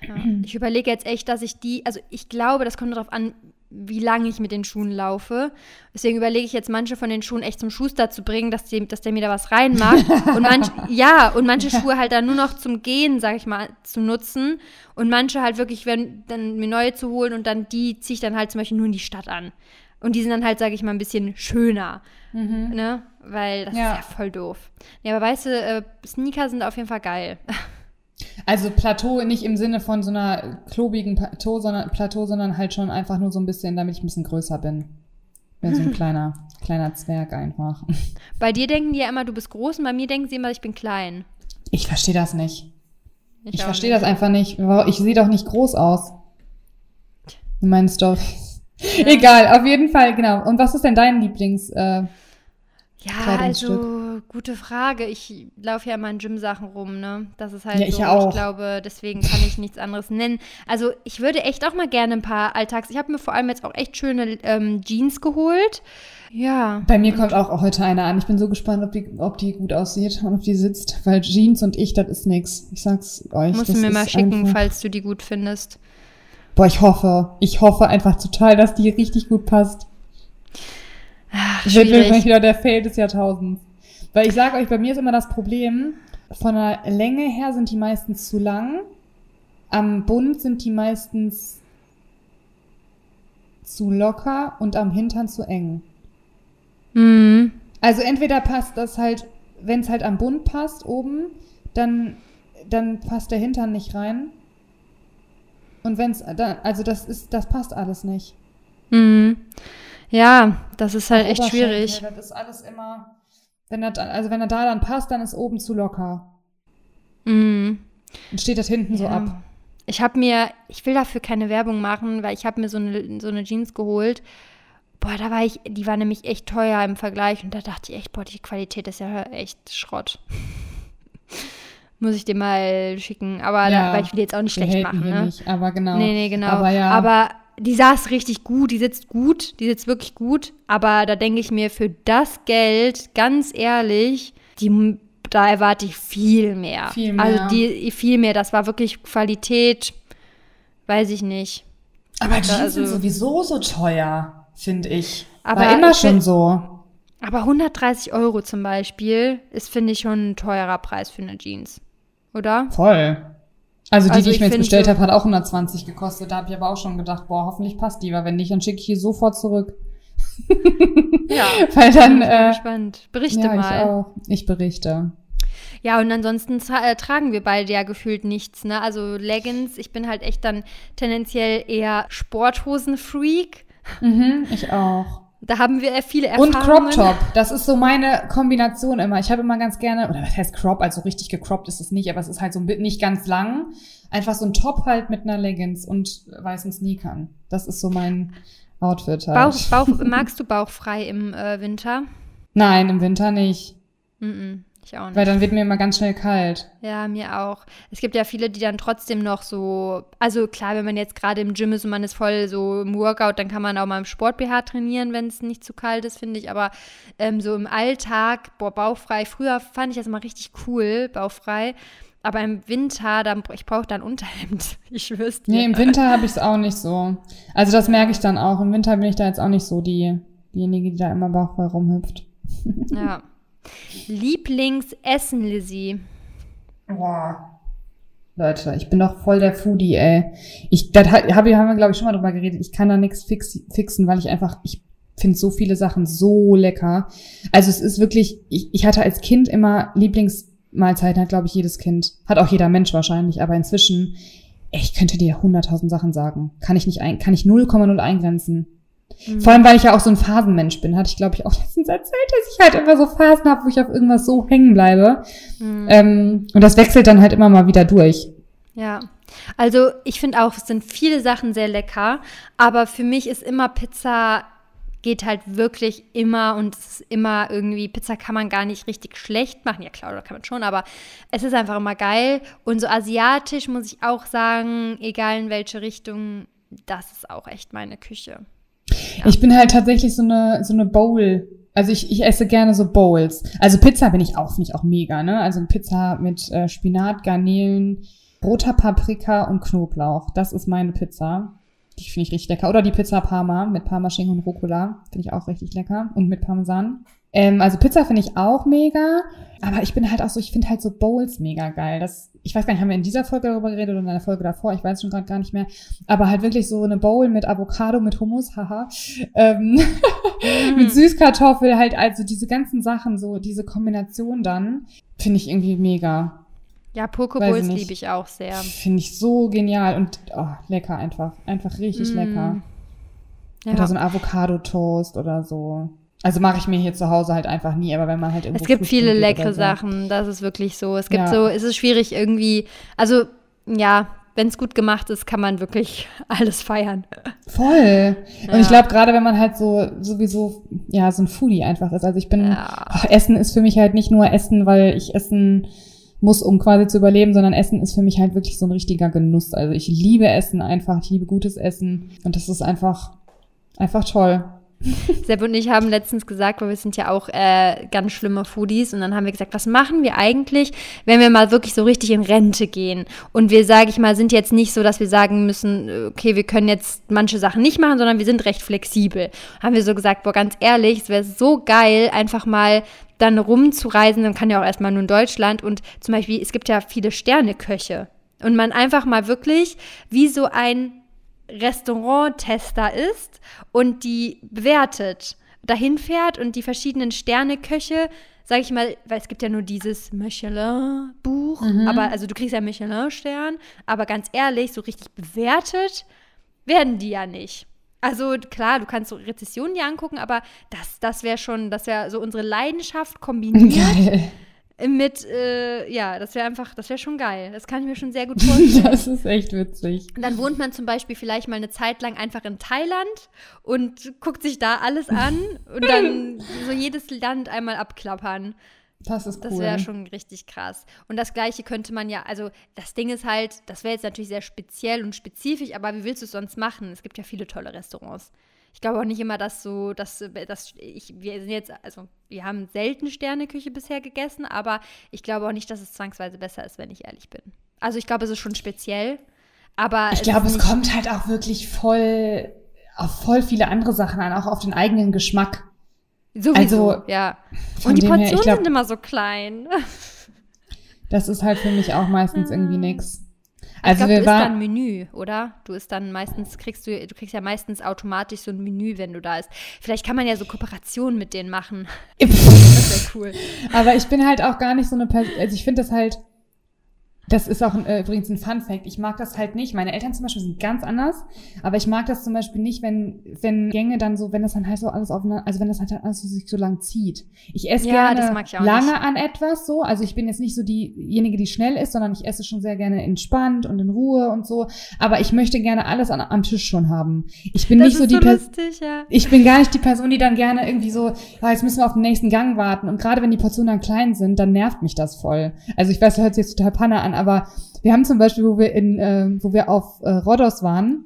Speaker 2: ja. Ich überlege jetzt echt, dass ich die, also ich glaube, das kommt darauf an, wie lange ich mit den Schuhen laufe. Deswegen überlege ich jetzt, manche von den Schuhen echt zum Schuster zu bringen, dass, die, dass der mir da was reinmacht. und manch, ja, und manche Schuhe halt dann nur noch zum Gehen, sag ich mal, zu nutzen. Und manche halt wirklich, wenn, dann mir neue zu holen und dann die ziehe ich dann halt zum Beispiel nur in die Stadt an. Und die sind dann halt, sag ich mal, ein bisschen schöner. Ne? Weil das
Speaker 1: Mhm. Ja.
Speaker 2: ist ja voll doof. Ja, aber weißt du, äh, Sneaker sind auf jeden Fall geil.
Speaker 1: Also Plateau nicht im Sinne von so einer klobigen Plateau, sondern Plateau, sondern halt schon einfach nur so ein bisschen, damit ich ein bisschen größer bin. Bin so ein kleiner, kleiner Zwerg einfach.
Speaker 2: Bei dir denken die ja immer, du bist groß und bei mir denken sie immer, ich bin klein.
Speaker 1: Ich verstehe das nicht. Ich,
Speaker 2: auch
Speaker 1: verstehe das einfach nicht. Ich sehe doch nicht groß aus. In meinen Stories. Egal, auf jeden Fall, genau. Und was ist denn dein Lieblings? Äh,
Speaker 2: Ja,
Speaker 1: Kleidungsstück.
Speaker 2: Gute Frage. Ich laufe ja immer in Gym-Sachen rum, ne? Das ist halt
Speaker 1: Ja, ich
Speaker 2: so.
Speaker 1: auch.
Speaker 2: Ich glaube, deswegen kann ich nichts anderes nennen. Also ich würde echt auch mal gerne ein paar Alltags. Ich habe mir vor allem jetzt auch echt schöne ähm, Jeans geholt. Ja.
Speaker 1: bei mir kommt auch heute eine an. Ich bin so gespannt, ob die, ob die gut aussieht und ob die sitzt. Weil Jeans und ich, das ist nix. Ich sag's euch.
Speaker 2: Musst du mir mal schicken,
Speaker 1: einfach-
Speaker 2: falls du die gut findest.
Speaker 1: Boah, ich hoffe. Ich hoffe einfach total, dass die richtig gut passt.
Speaker 2: Ach,
Speaker 1: Ich wahrscheinlich wieder der Fail des Jahrtausends. Weil ich sage euch, bei mir ist immer das Problem, von der Länge her sind die meistens zu lang. Am Bund sind die meistens zu locker und am Hintern zu eng.
Speaker 2: Mhm.
Speaker 1: Also entweder passt das halt, wenn es halt am Bund passt oben, dann, dann passt der Hintern nicht rein. Und wenn es dann, also das ist, das passt alles nicht.
Speaker 2: Mhm. Ja, das ist halt echt schwierig.
Speaker 1: Das ist alles immer, wenn er, da- also wenn er da dann passt, dann ist oben zu locker.
Speaker 2: Mhm.
Speaker 1: Und steht das hinten so
Speaker 2: Ja.
Speaker 1: ab.
Speaker 2: Ich habe mir, ich will dafür keine Werbung machen, weil ich habe mir so eine, so eine Jeans geholt. Boah, da war ich, die war nämlich echt teuer im Vergleich und da dachte ich echt, boah, die Qualität ist ja echt Schrott. Muss ich dir mal schicken, aber
Speaker 1: Ja,
Speaker 2: da, weil ich will jetzt auch nicht schlecht machen, ne?
Speaker 1: nicht, aber genau.
Speaker 2: Nee, nee, genau.
Speaker 1: Aber ja.
Speaker 2: Aber die saß richtig gut, die sitzt gut, die sitzt wirklich gut. Aber da denke ich mir, für das Geld, ganz ehrlich, die, da erwarte ich viel mehr.
Speaker 1: Viel mehr.
Speaker 2: Also die, viel mehr. Das war wirklich Qualität, weiß ich nicht.
Speaker 1: aber Jeans
Speaker 2: also-
Speaker 1: sind sowieso so teuer, finde ich.
Speaker 2: Aber
Speaker 1: War immer schon so.
Speaker 2: Aber 130 Euro zum Beispiel ist, finde ich, schon ein teurer Preis für eine Jeans. Oder?
Speaker 1: Voll. Also die,
Speaker 2: Also
Speaker 1: die ich
Speaker 2: ich
Speaker 1: mir jetzt bestellt
Speaker 2: so-
Speaker 1: habe, hat auch 120 gekostet. Da habe ich aber auch schon gedacht, boah, hoffentlich passt die, weil wenn nicht, dann schicke ich die sofort zurück.
Speaker 2: Ja.
Speaker 1: Weil dann,
Speaker 2: Bin ich mal
Speaker 1: äh,
Speaker 2: gespannt. Berichte
Speaker 1: ja, ich
Speaker 2: mal.
Speaker 1: auch. Ich berichte.
Speaker 2: Ja, und ansonsten äh, tragen wir beide ja gefühlt nichts, ne? Also Leggings, ich bin halt echt dann tendenziell eher Sporthosen-Freak.
Speaker 1: Mhm, ich auch.
Speaker 2: Da haben wir viele
Speaker 1: Und
Speaker 2: Erfahrungen.
Speaker 1: Crop Top. Das ist so meine Kombination immer. Ich habe immer ganz gerne, oder was heißt Crop? Also richtig gecroppt ist es nicht, aber es ist halt so nicht ganz lang. Einfach so ein Top halt mit einer Leggings und weißen Sneakern. Das ist so mein Outfit halt.
Speaker 2: Bauch, Bauch, magst du bauchfrei im äh, Winter?
Speaker 1: Nein, im Winter nicht.
Speaker 2: Mm -mm, ich auch nicht.
Speaker 1: Weil dann wird mir immer ganz schnell kalt.
Speaker 2: Ja, mir auch. Es gibt ja viele, die dann trotzdem noch so, also klar, wenn man jetzt gerade im Gym ist und man ist voll so im Workout, dann kann man auch mal im Sport-BH trainieren, wenn es nicht zu kalt ist, finde ich. Aber ähm, so im Alltag, boah, bauchfrei. Früher fand ich das immer richtig cool, bauchfrei. Aber im Winter, dann, ich brauche dann Unterhemd. Ich schwör's dir.
Speaker 1: Nee, im Winter habe ich es auch nicht so. Also das merke ich dann auch. Im Winter bin ich da jetzt auch nicht so die, diejenige, die da immer bauchfrei rumhüpft.
Speaker 2: Ja. Lieblingsessen, Lizzie.
Speaker 1: Boah. Leute, ich bin doch voll der Foodie, ey. Ich, das hab, hab, haben wir, glaube ich, schon mal drüber geredet. Ich kann da nichts fix, fixen, weil ich einfach, ich finde so viele Sachen so lecker. Also es ist wirklich, ich, ich hatte als Kind immer Lieblingsmahlzeiten, hat, glaube ich, jedes Kind. Hat auch jeder Mensch wahrscheinlich, aber inzwischen, ey, ich könnte dir hunderttausend Sachen sagen. Kann ich nicht ein, kann ich 0,0 eingrenzen.
Speaker 2: Mhm.
Speaker 1: Vor allem, weil ich ja auch so ein Phasenmensch bin, hatte ich, glaube ich, auch letztens erzählt, dass ich halt immer so Phasen habe, wo ich auf irgendwas so hängen bleibe.
Speaker 2: Mhm.
Speaker 1: Ähm, und das wechselt dann halt immer mal wieder durch.
Speaker 2: Ja, also ich finde auch, es sind viele Sachen sehr lecker, aber für mich ist immer Pizza geht halt wirklich immer und es ist immer irgendwie, Pizza kann man gar nicht richtig schlecht machen. Ja klar, oder kann man schon, aber es ist einfach immer geil. Und so asiatisch muss ich auch sagen, egal in welche Richtung, das ist auch echt meine Küche. Ja.
Speaker 1: Ich bin halt tatsächlich so eine, so eine Bowl. Also ich, ich esse gerne so Bowls. Also Pizza bin ich auch, finde ich auch mega, ne? Also Pizza mit äh, Spinat, Garnelen, roter Paprika und Knoblauch. Das ist meine Pizza. Die finde ich richtig lecker. Oder die Pizza Parma mit Parmaschinken und Rucola. Finde ich auch richtig lecker. Und mit Parmesan. Ähm, also Pizza finde ich auch mega. Aber ich bin halt auch so, ich finde halt so Bowls mega geil. Das, ich weiß gar nicht, haben wir in dieser Folge darüber geredet oder in einer Folge davor? Ich weiß schon gerade gar nicht mehr. Aber halt wirklich so eine Bowl mit Avocado, mit Hummus, haha. Ähm, mit Süßkartoffel, halt also diese ganzen Sachen, so diese Kombination dann, finde ich irgendwie mega.
Speaker 2: Ja, Pokeballs liebe ich auch sehr.
Speaker 1: Finde ich so genial und oh, lecker einfach. Einfach richtig
Speaker 2: Mm.
Speaker 1: lecker.
Speaker 2: Ja.
Speaker 1: Oder so ein Avocado-Toast oder so. Also mache ich mir hier zu Hause halt einfach nie, aber wenn man halt irgendwo
Speaker 2: Es gibt viele leckere
Speaker 1: so.
Speaker 2: Sachen, das ist wirklich so. Es gibt
Speaker 1: Ja.
Speaker 2: so, es ist schwierig irgendwie, also ja, wenn es gut gemacht ist, kann man wirklich alles feiern.
Speaker 1: Voll. Und
Speaker 2: Ja.
Speaker 1: ich glaube, gerade wenn man halt so sowieso, ja, so ein Foodie einfach ist. Also ich bin,
Speaker 2: Ja.
Speaker 1: ach, Essen ist für mich halt nicht nur Essen, weil ich essen muss, um quasi zu überleben, sondern Essen ist für mich halt wirklich so ein richtiger Genuss. Also ich liebe Essen einfach, ich liebe gutes Essen und das ist einfach, einfach toll.
Speaker 2: Sepp und ich haben letztens gesagt, weil wir sind ja auch äh, ganz schlimme Foodies. Und dann haben wir gesagt, was machen wir eigentlich, wenn wir mal wirklich so richtig in Rente gehen? Und wir, sage ich mal, sind jetzt nicht so, dass wir sagen müssen, okay, wir können jetzt manche Sachen nicht machen, sondern wir sind recht flexibel. Haben wir so gesagt, boah, ganz ehrlich, es wäre so geil, einfach mal dann rumzureisen, dann kann ja auch erstmal nur in Deutschland. Und zum Beispiel, es gibt ja viele Sterneköche. Und man einfach mal wirklich wie so ein Restauranttester ist und die bewertet, dahin fährt und die verschiedenen Sterneköche sage ich mal, weil es gibt ja nur dieses Michelin-Buch, mhm. aber also du kriegst ja Michelin-Stern, aber ganz ehrlich, so richtig bewertet werden die ja nicht. Also klar, du kannst so Rezessionen dir angucken, aber das, das wäre schon, das wäre so unsere Leidenschaft kombiniert. Mit, äh, ja, das wäre einfach, das wäre schon geil. Das kann ich mir schon sehr gut vorstellen.
Speaker 1: das ist echt witzig.
Speaker 2: Und dann wohnt man zum Beispiel vielleicht mal eine Zeit lang einfach in Thailand und guckt sich da alles an und dann so jedes Land einmal abklappern.
Speaker 1: Das ist cool.
Speaker 2: Das wäre schon richtig krass. Und das Gleiche könnte man ja, also das Ding ist halt, das wäre jetzt natürlich sehr speziell und spezifisch, aber wie willst du es sonst machen? Es gibt ja viele tolle Restaurants ich glaube auch nicht immer, dass so, dass, dass ich, wir sind jetzt, also wir haben selten Sterneküche bisher gegessen, aber ich glaube auch nicht, dass es zwangsweise besser ist, wenn ich ehrlich bin. Also ich glaube, es ist schon speziell, aber.
Speaker 1: Ich glaube, es kommt halt auch wirklich voll auf voll viele andere Sachen an, auch auf den eigenen Geschmack.
Speaker 2: Sowieso, also, ja. Und die Portionen her, glaub, sind immer so klein.
Speaker 1: Das ist halt für mich auch meistens irgendwie nix.
Speaker 2: Also glaub, wir du isst dann Menü, oder? Du isst dann meistens, kriegst du, du kriegst ja meistens automatisch so ein Menü, wenn du da isst. Vielleicht kann man ja so Kooperationen mit denen machen.
Speaker 1: das wäre cool. Aber ich bin halt auch gar nicht so eine Person, also ich finde das halt, das ist auch äh, übrigens ein Fun Fact. Ich mag das halt nicht. Meine Eltern zum Beispiel sind ganz anders, aber ich mag das zum Beispiel nicht, wenn wenn Gänge dann so, wenn das dann halt so alles aufeinander, also wenn das halt alles so sich so lang zieht. Ich esse ja, gerne ich lange nicht. an etwas so. Also ich bin jetzt nicht so diejenige, die schnell ist, sondern ich esse schon sehr gerne entspannt und in Ruhe und so. Aber ich möchte gerne alles an, am Tisch schon haben. Ich bin das nicht so die Person. Ja. Ich bin gar nicht die Person, die dann gerne irgendwie so, ah, jetzt müssen wir auf den nächsten Gang warten. Und gerade wenn die Portionen dann klein sind, dann nervt mich das voll. Also ich weiß, das hört sich jetzt total Panne an, aber wir haben zum Beispiel, wo wir in, äh, wo wir auf äh, Rhodos waren,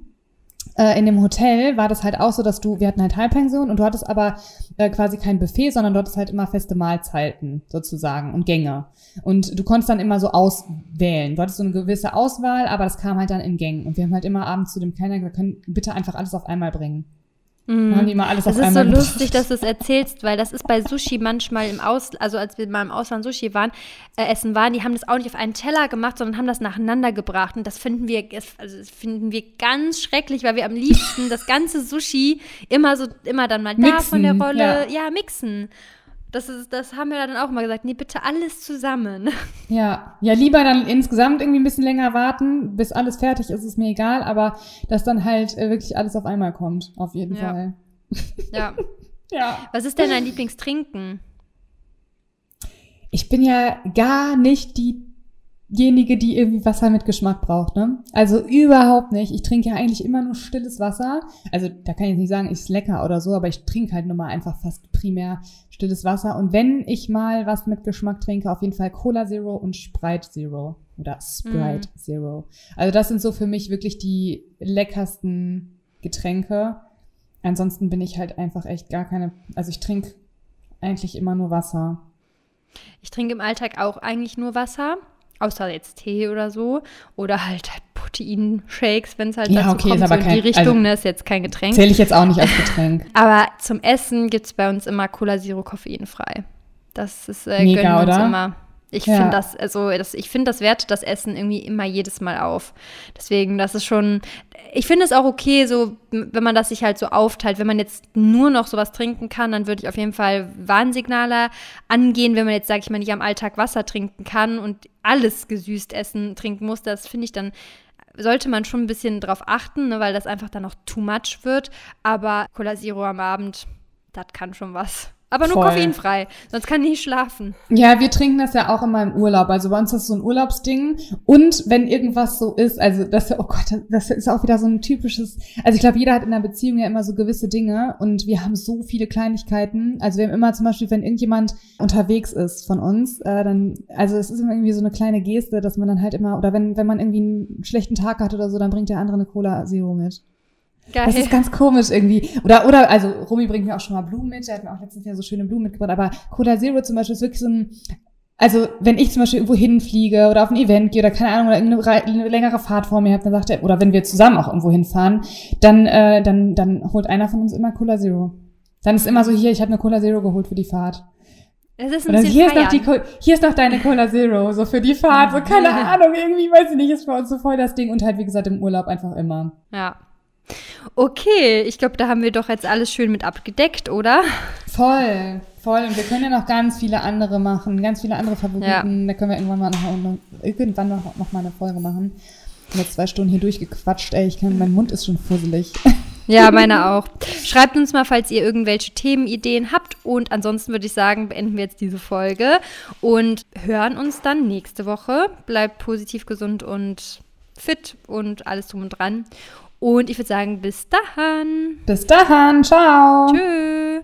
Speaker 1: äh, in dem Hotel war das halt auch so, dass du, wir hatten halt Halbpension und du hattest aber äh, quasi kein Buffet, sondern du hattest halt immer feste Mahlzeiten sozusagen und Gänge. Und du konntest dann immer so auswählen. Du hattest so eine gewisse Auswahl, aber das kam halt dann in Gängen. Und wir haben halt immer abends zu dem Kellner gesagt, können bitte einfach alles auf einmal bringen.
Speaker 2: Mm. Haben die mal alles das auf ist so lustig, dass du es erzählst, weil das ist bei Sushi manchmal im Aus, also als wir mal im Ausland Sushi waren, äh, essen waren, die haben das auch nicht auf einen Teller gemacht, sondern haben das nacheinander gebracht und das finden wir, also finden wir ganz schrecklich, weil wir am liebsten das ganze Sushi immer so, immer dann mal mixen, da von der Rolle, ja, ja mixen. Das, ist, das haben wir dann auch mal gesagt. Nee, bitte alles zusammen.
Speaker 1: Ja, ja, lieber dann insgesamt irgendwie ein bisschen länger warten, bis alles fertig ist, ist mir egal, aber dass dann halt äh, wirklich alles auf einmal kommt, auf jeden
Speaker 2: ja.
Speaker 1: Fall.
Speaker 2: Ja. ja. Was ist denn dein Lieblingstrinken?
Speaker 1: Ich bin ja gar nicht die diejenige, die irgendwie Wasser mit Geschmack braucht, ne? Also überhaupt nicht. Ich trinke ja eigentlich immer nur stilles Wasser. Also da kann ich nicht sagen, ist lecker oder so, aber ich trinke halt nur mal einfach fast primär stilles Wasser. Und wenn ich mal was mit Geschmack trinke, auf jeden Fall Cola Zero und Sprite Zero oder Sprite mm. Zero. Also das sind so für mich wirklich die leckersten Getränke. Ansonsten bin ich halt einfach echt gar keine, also ich trinke eigentlich immer nur Wasser.
Speaker 2: Ich trinke im Alltag auch eigentlich nur Wasser außer jetzt Tee oder so. Oder halt Proteinshakes, wenn es halt ja, dazu okay, kommt, ist aber so in die Richtung, also, ne, ist jetzt kein Getränk.
Speaker 1: Zähle ich jetzt auch nicht als Getränk.
Speaker 2: aber zum Essen gibt es bei uns immer Cola Zero koffeinfrei. Das ist, äh,
Speaker 1: Mega, gönnen wir uns oder?
Speaker 2: immer. Ich ja. finde das, also das, ich finde, das wertet das Essen irgendwie immer jedes Mal auf. Deswegen, das ist schon, ich finde es auch okay, so, wenn man das sich halt so aufteilt. Wenn man jetzt nur noch sowas trinken kann, dann würde ich auf jeden Fall Warnsignale angehen. Wenn man jetzt, sage ich mal, nicht am Alltag Wasser trinken kann und alles gesüßt essen, trinken muss, das finde ich dann sollte man schon ein bisschen drauf achten, ne, weil das einfach dann auch too much wird. Aber Cola Zero am Abend, das kann schon was. Aber nur Voll. koffeinfrei, sonst kann ich nicht schlafen.
Speaker 1: Ja, wir trinken das ja auch immer im Urlaub. Also bei uns ist das so ein Urlaubsding. Und wenn irgendwas so ist, also das, oh Gott, das ist auch wieder so ein typisches, also ich glaube, jeder hat in einer Beziehung ja immer so gewisse Dinge und wir haben so viele Kleinigkeiten. Also wir haben immer zum Beispiel, wenn irgendjemand unterwegs ist von uns, äh, dann, also es ist immer irgendwie so eine kleine Geste, dass man dann halt immer, oder wenn, wenn man irgendwie einen schlechten Tag hat oder so, dann bringt der andere eine Cola Zero mit. Geil. Das ist ganz komisch irgendwie. Oder, oder, also Romy bringt mir auch schon mal Blumen mit. Der hat mir auch letztens Jahr so schöne Blumen mitgebracht. Aber Cola Zero zum Beispiel ist wirklich so ein, also wenn ich zum Beispiel irgendwo hinfliege oder auf ein Event gehe oder keine Ahnung oder irgendeine eine längere Fahrt vor mir habe, dann sagt er, oder wenn wir zusammen auch irgendwo hinfahren, dann, äh, dann, dann holt einer von uns immer Cola Zero. Dann ist immer so hier, ich habe eine Cola Zero geholt für die Fahrt.
Speaker 2: Es ist ein
Speaker 1: Oder hier ist, noch die, hier ist noch deine Cola Zero, so für die Fahrt, so keine Ahnung, irgendwie, weiß ich nicht, ist bei uns so voll das Ding und halt, wie gesagt, im Urlaub einfach immer.
Speaker 2: Ja. Okay, ich glaube, da haben wir doch jetzt alles schön mit abgedeckt, oder?
Speaker 1: Voll, voll. Und wir können ja noch ganz viele andere machen, ganz viele andere Favoriten. Da können wir irgendwann mal noch, irgendwann noch, noch mal eine Folge machen. Ich habe jetzt zwei Stunden hier durchgequatscht, ey, ich kann, mein Mund ist schon fusselig.
Speaker 2: Ja, meine auch. Schreibt uns mal, falls ihr irgendwelche Themenideen habt. Und ansonsten würde ich sagen, beenden wir jetzt diese Folge und hören uns dann nächste Woche. Bleibt positiv gesund und fit und alles drum und dran. Und ich würde sagen, bis dahin.
Speaker 1: Bis dahin, ciao.
Speaker 2: Tschüss.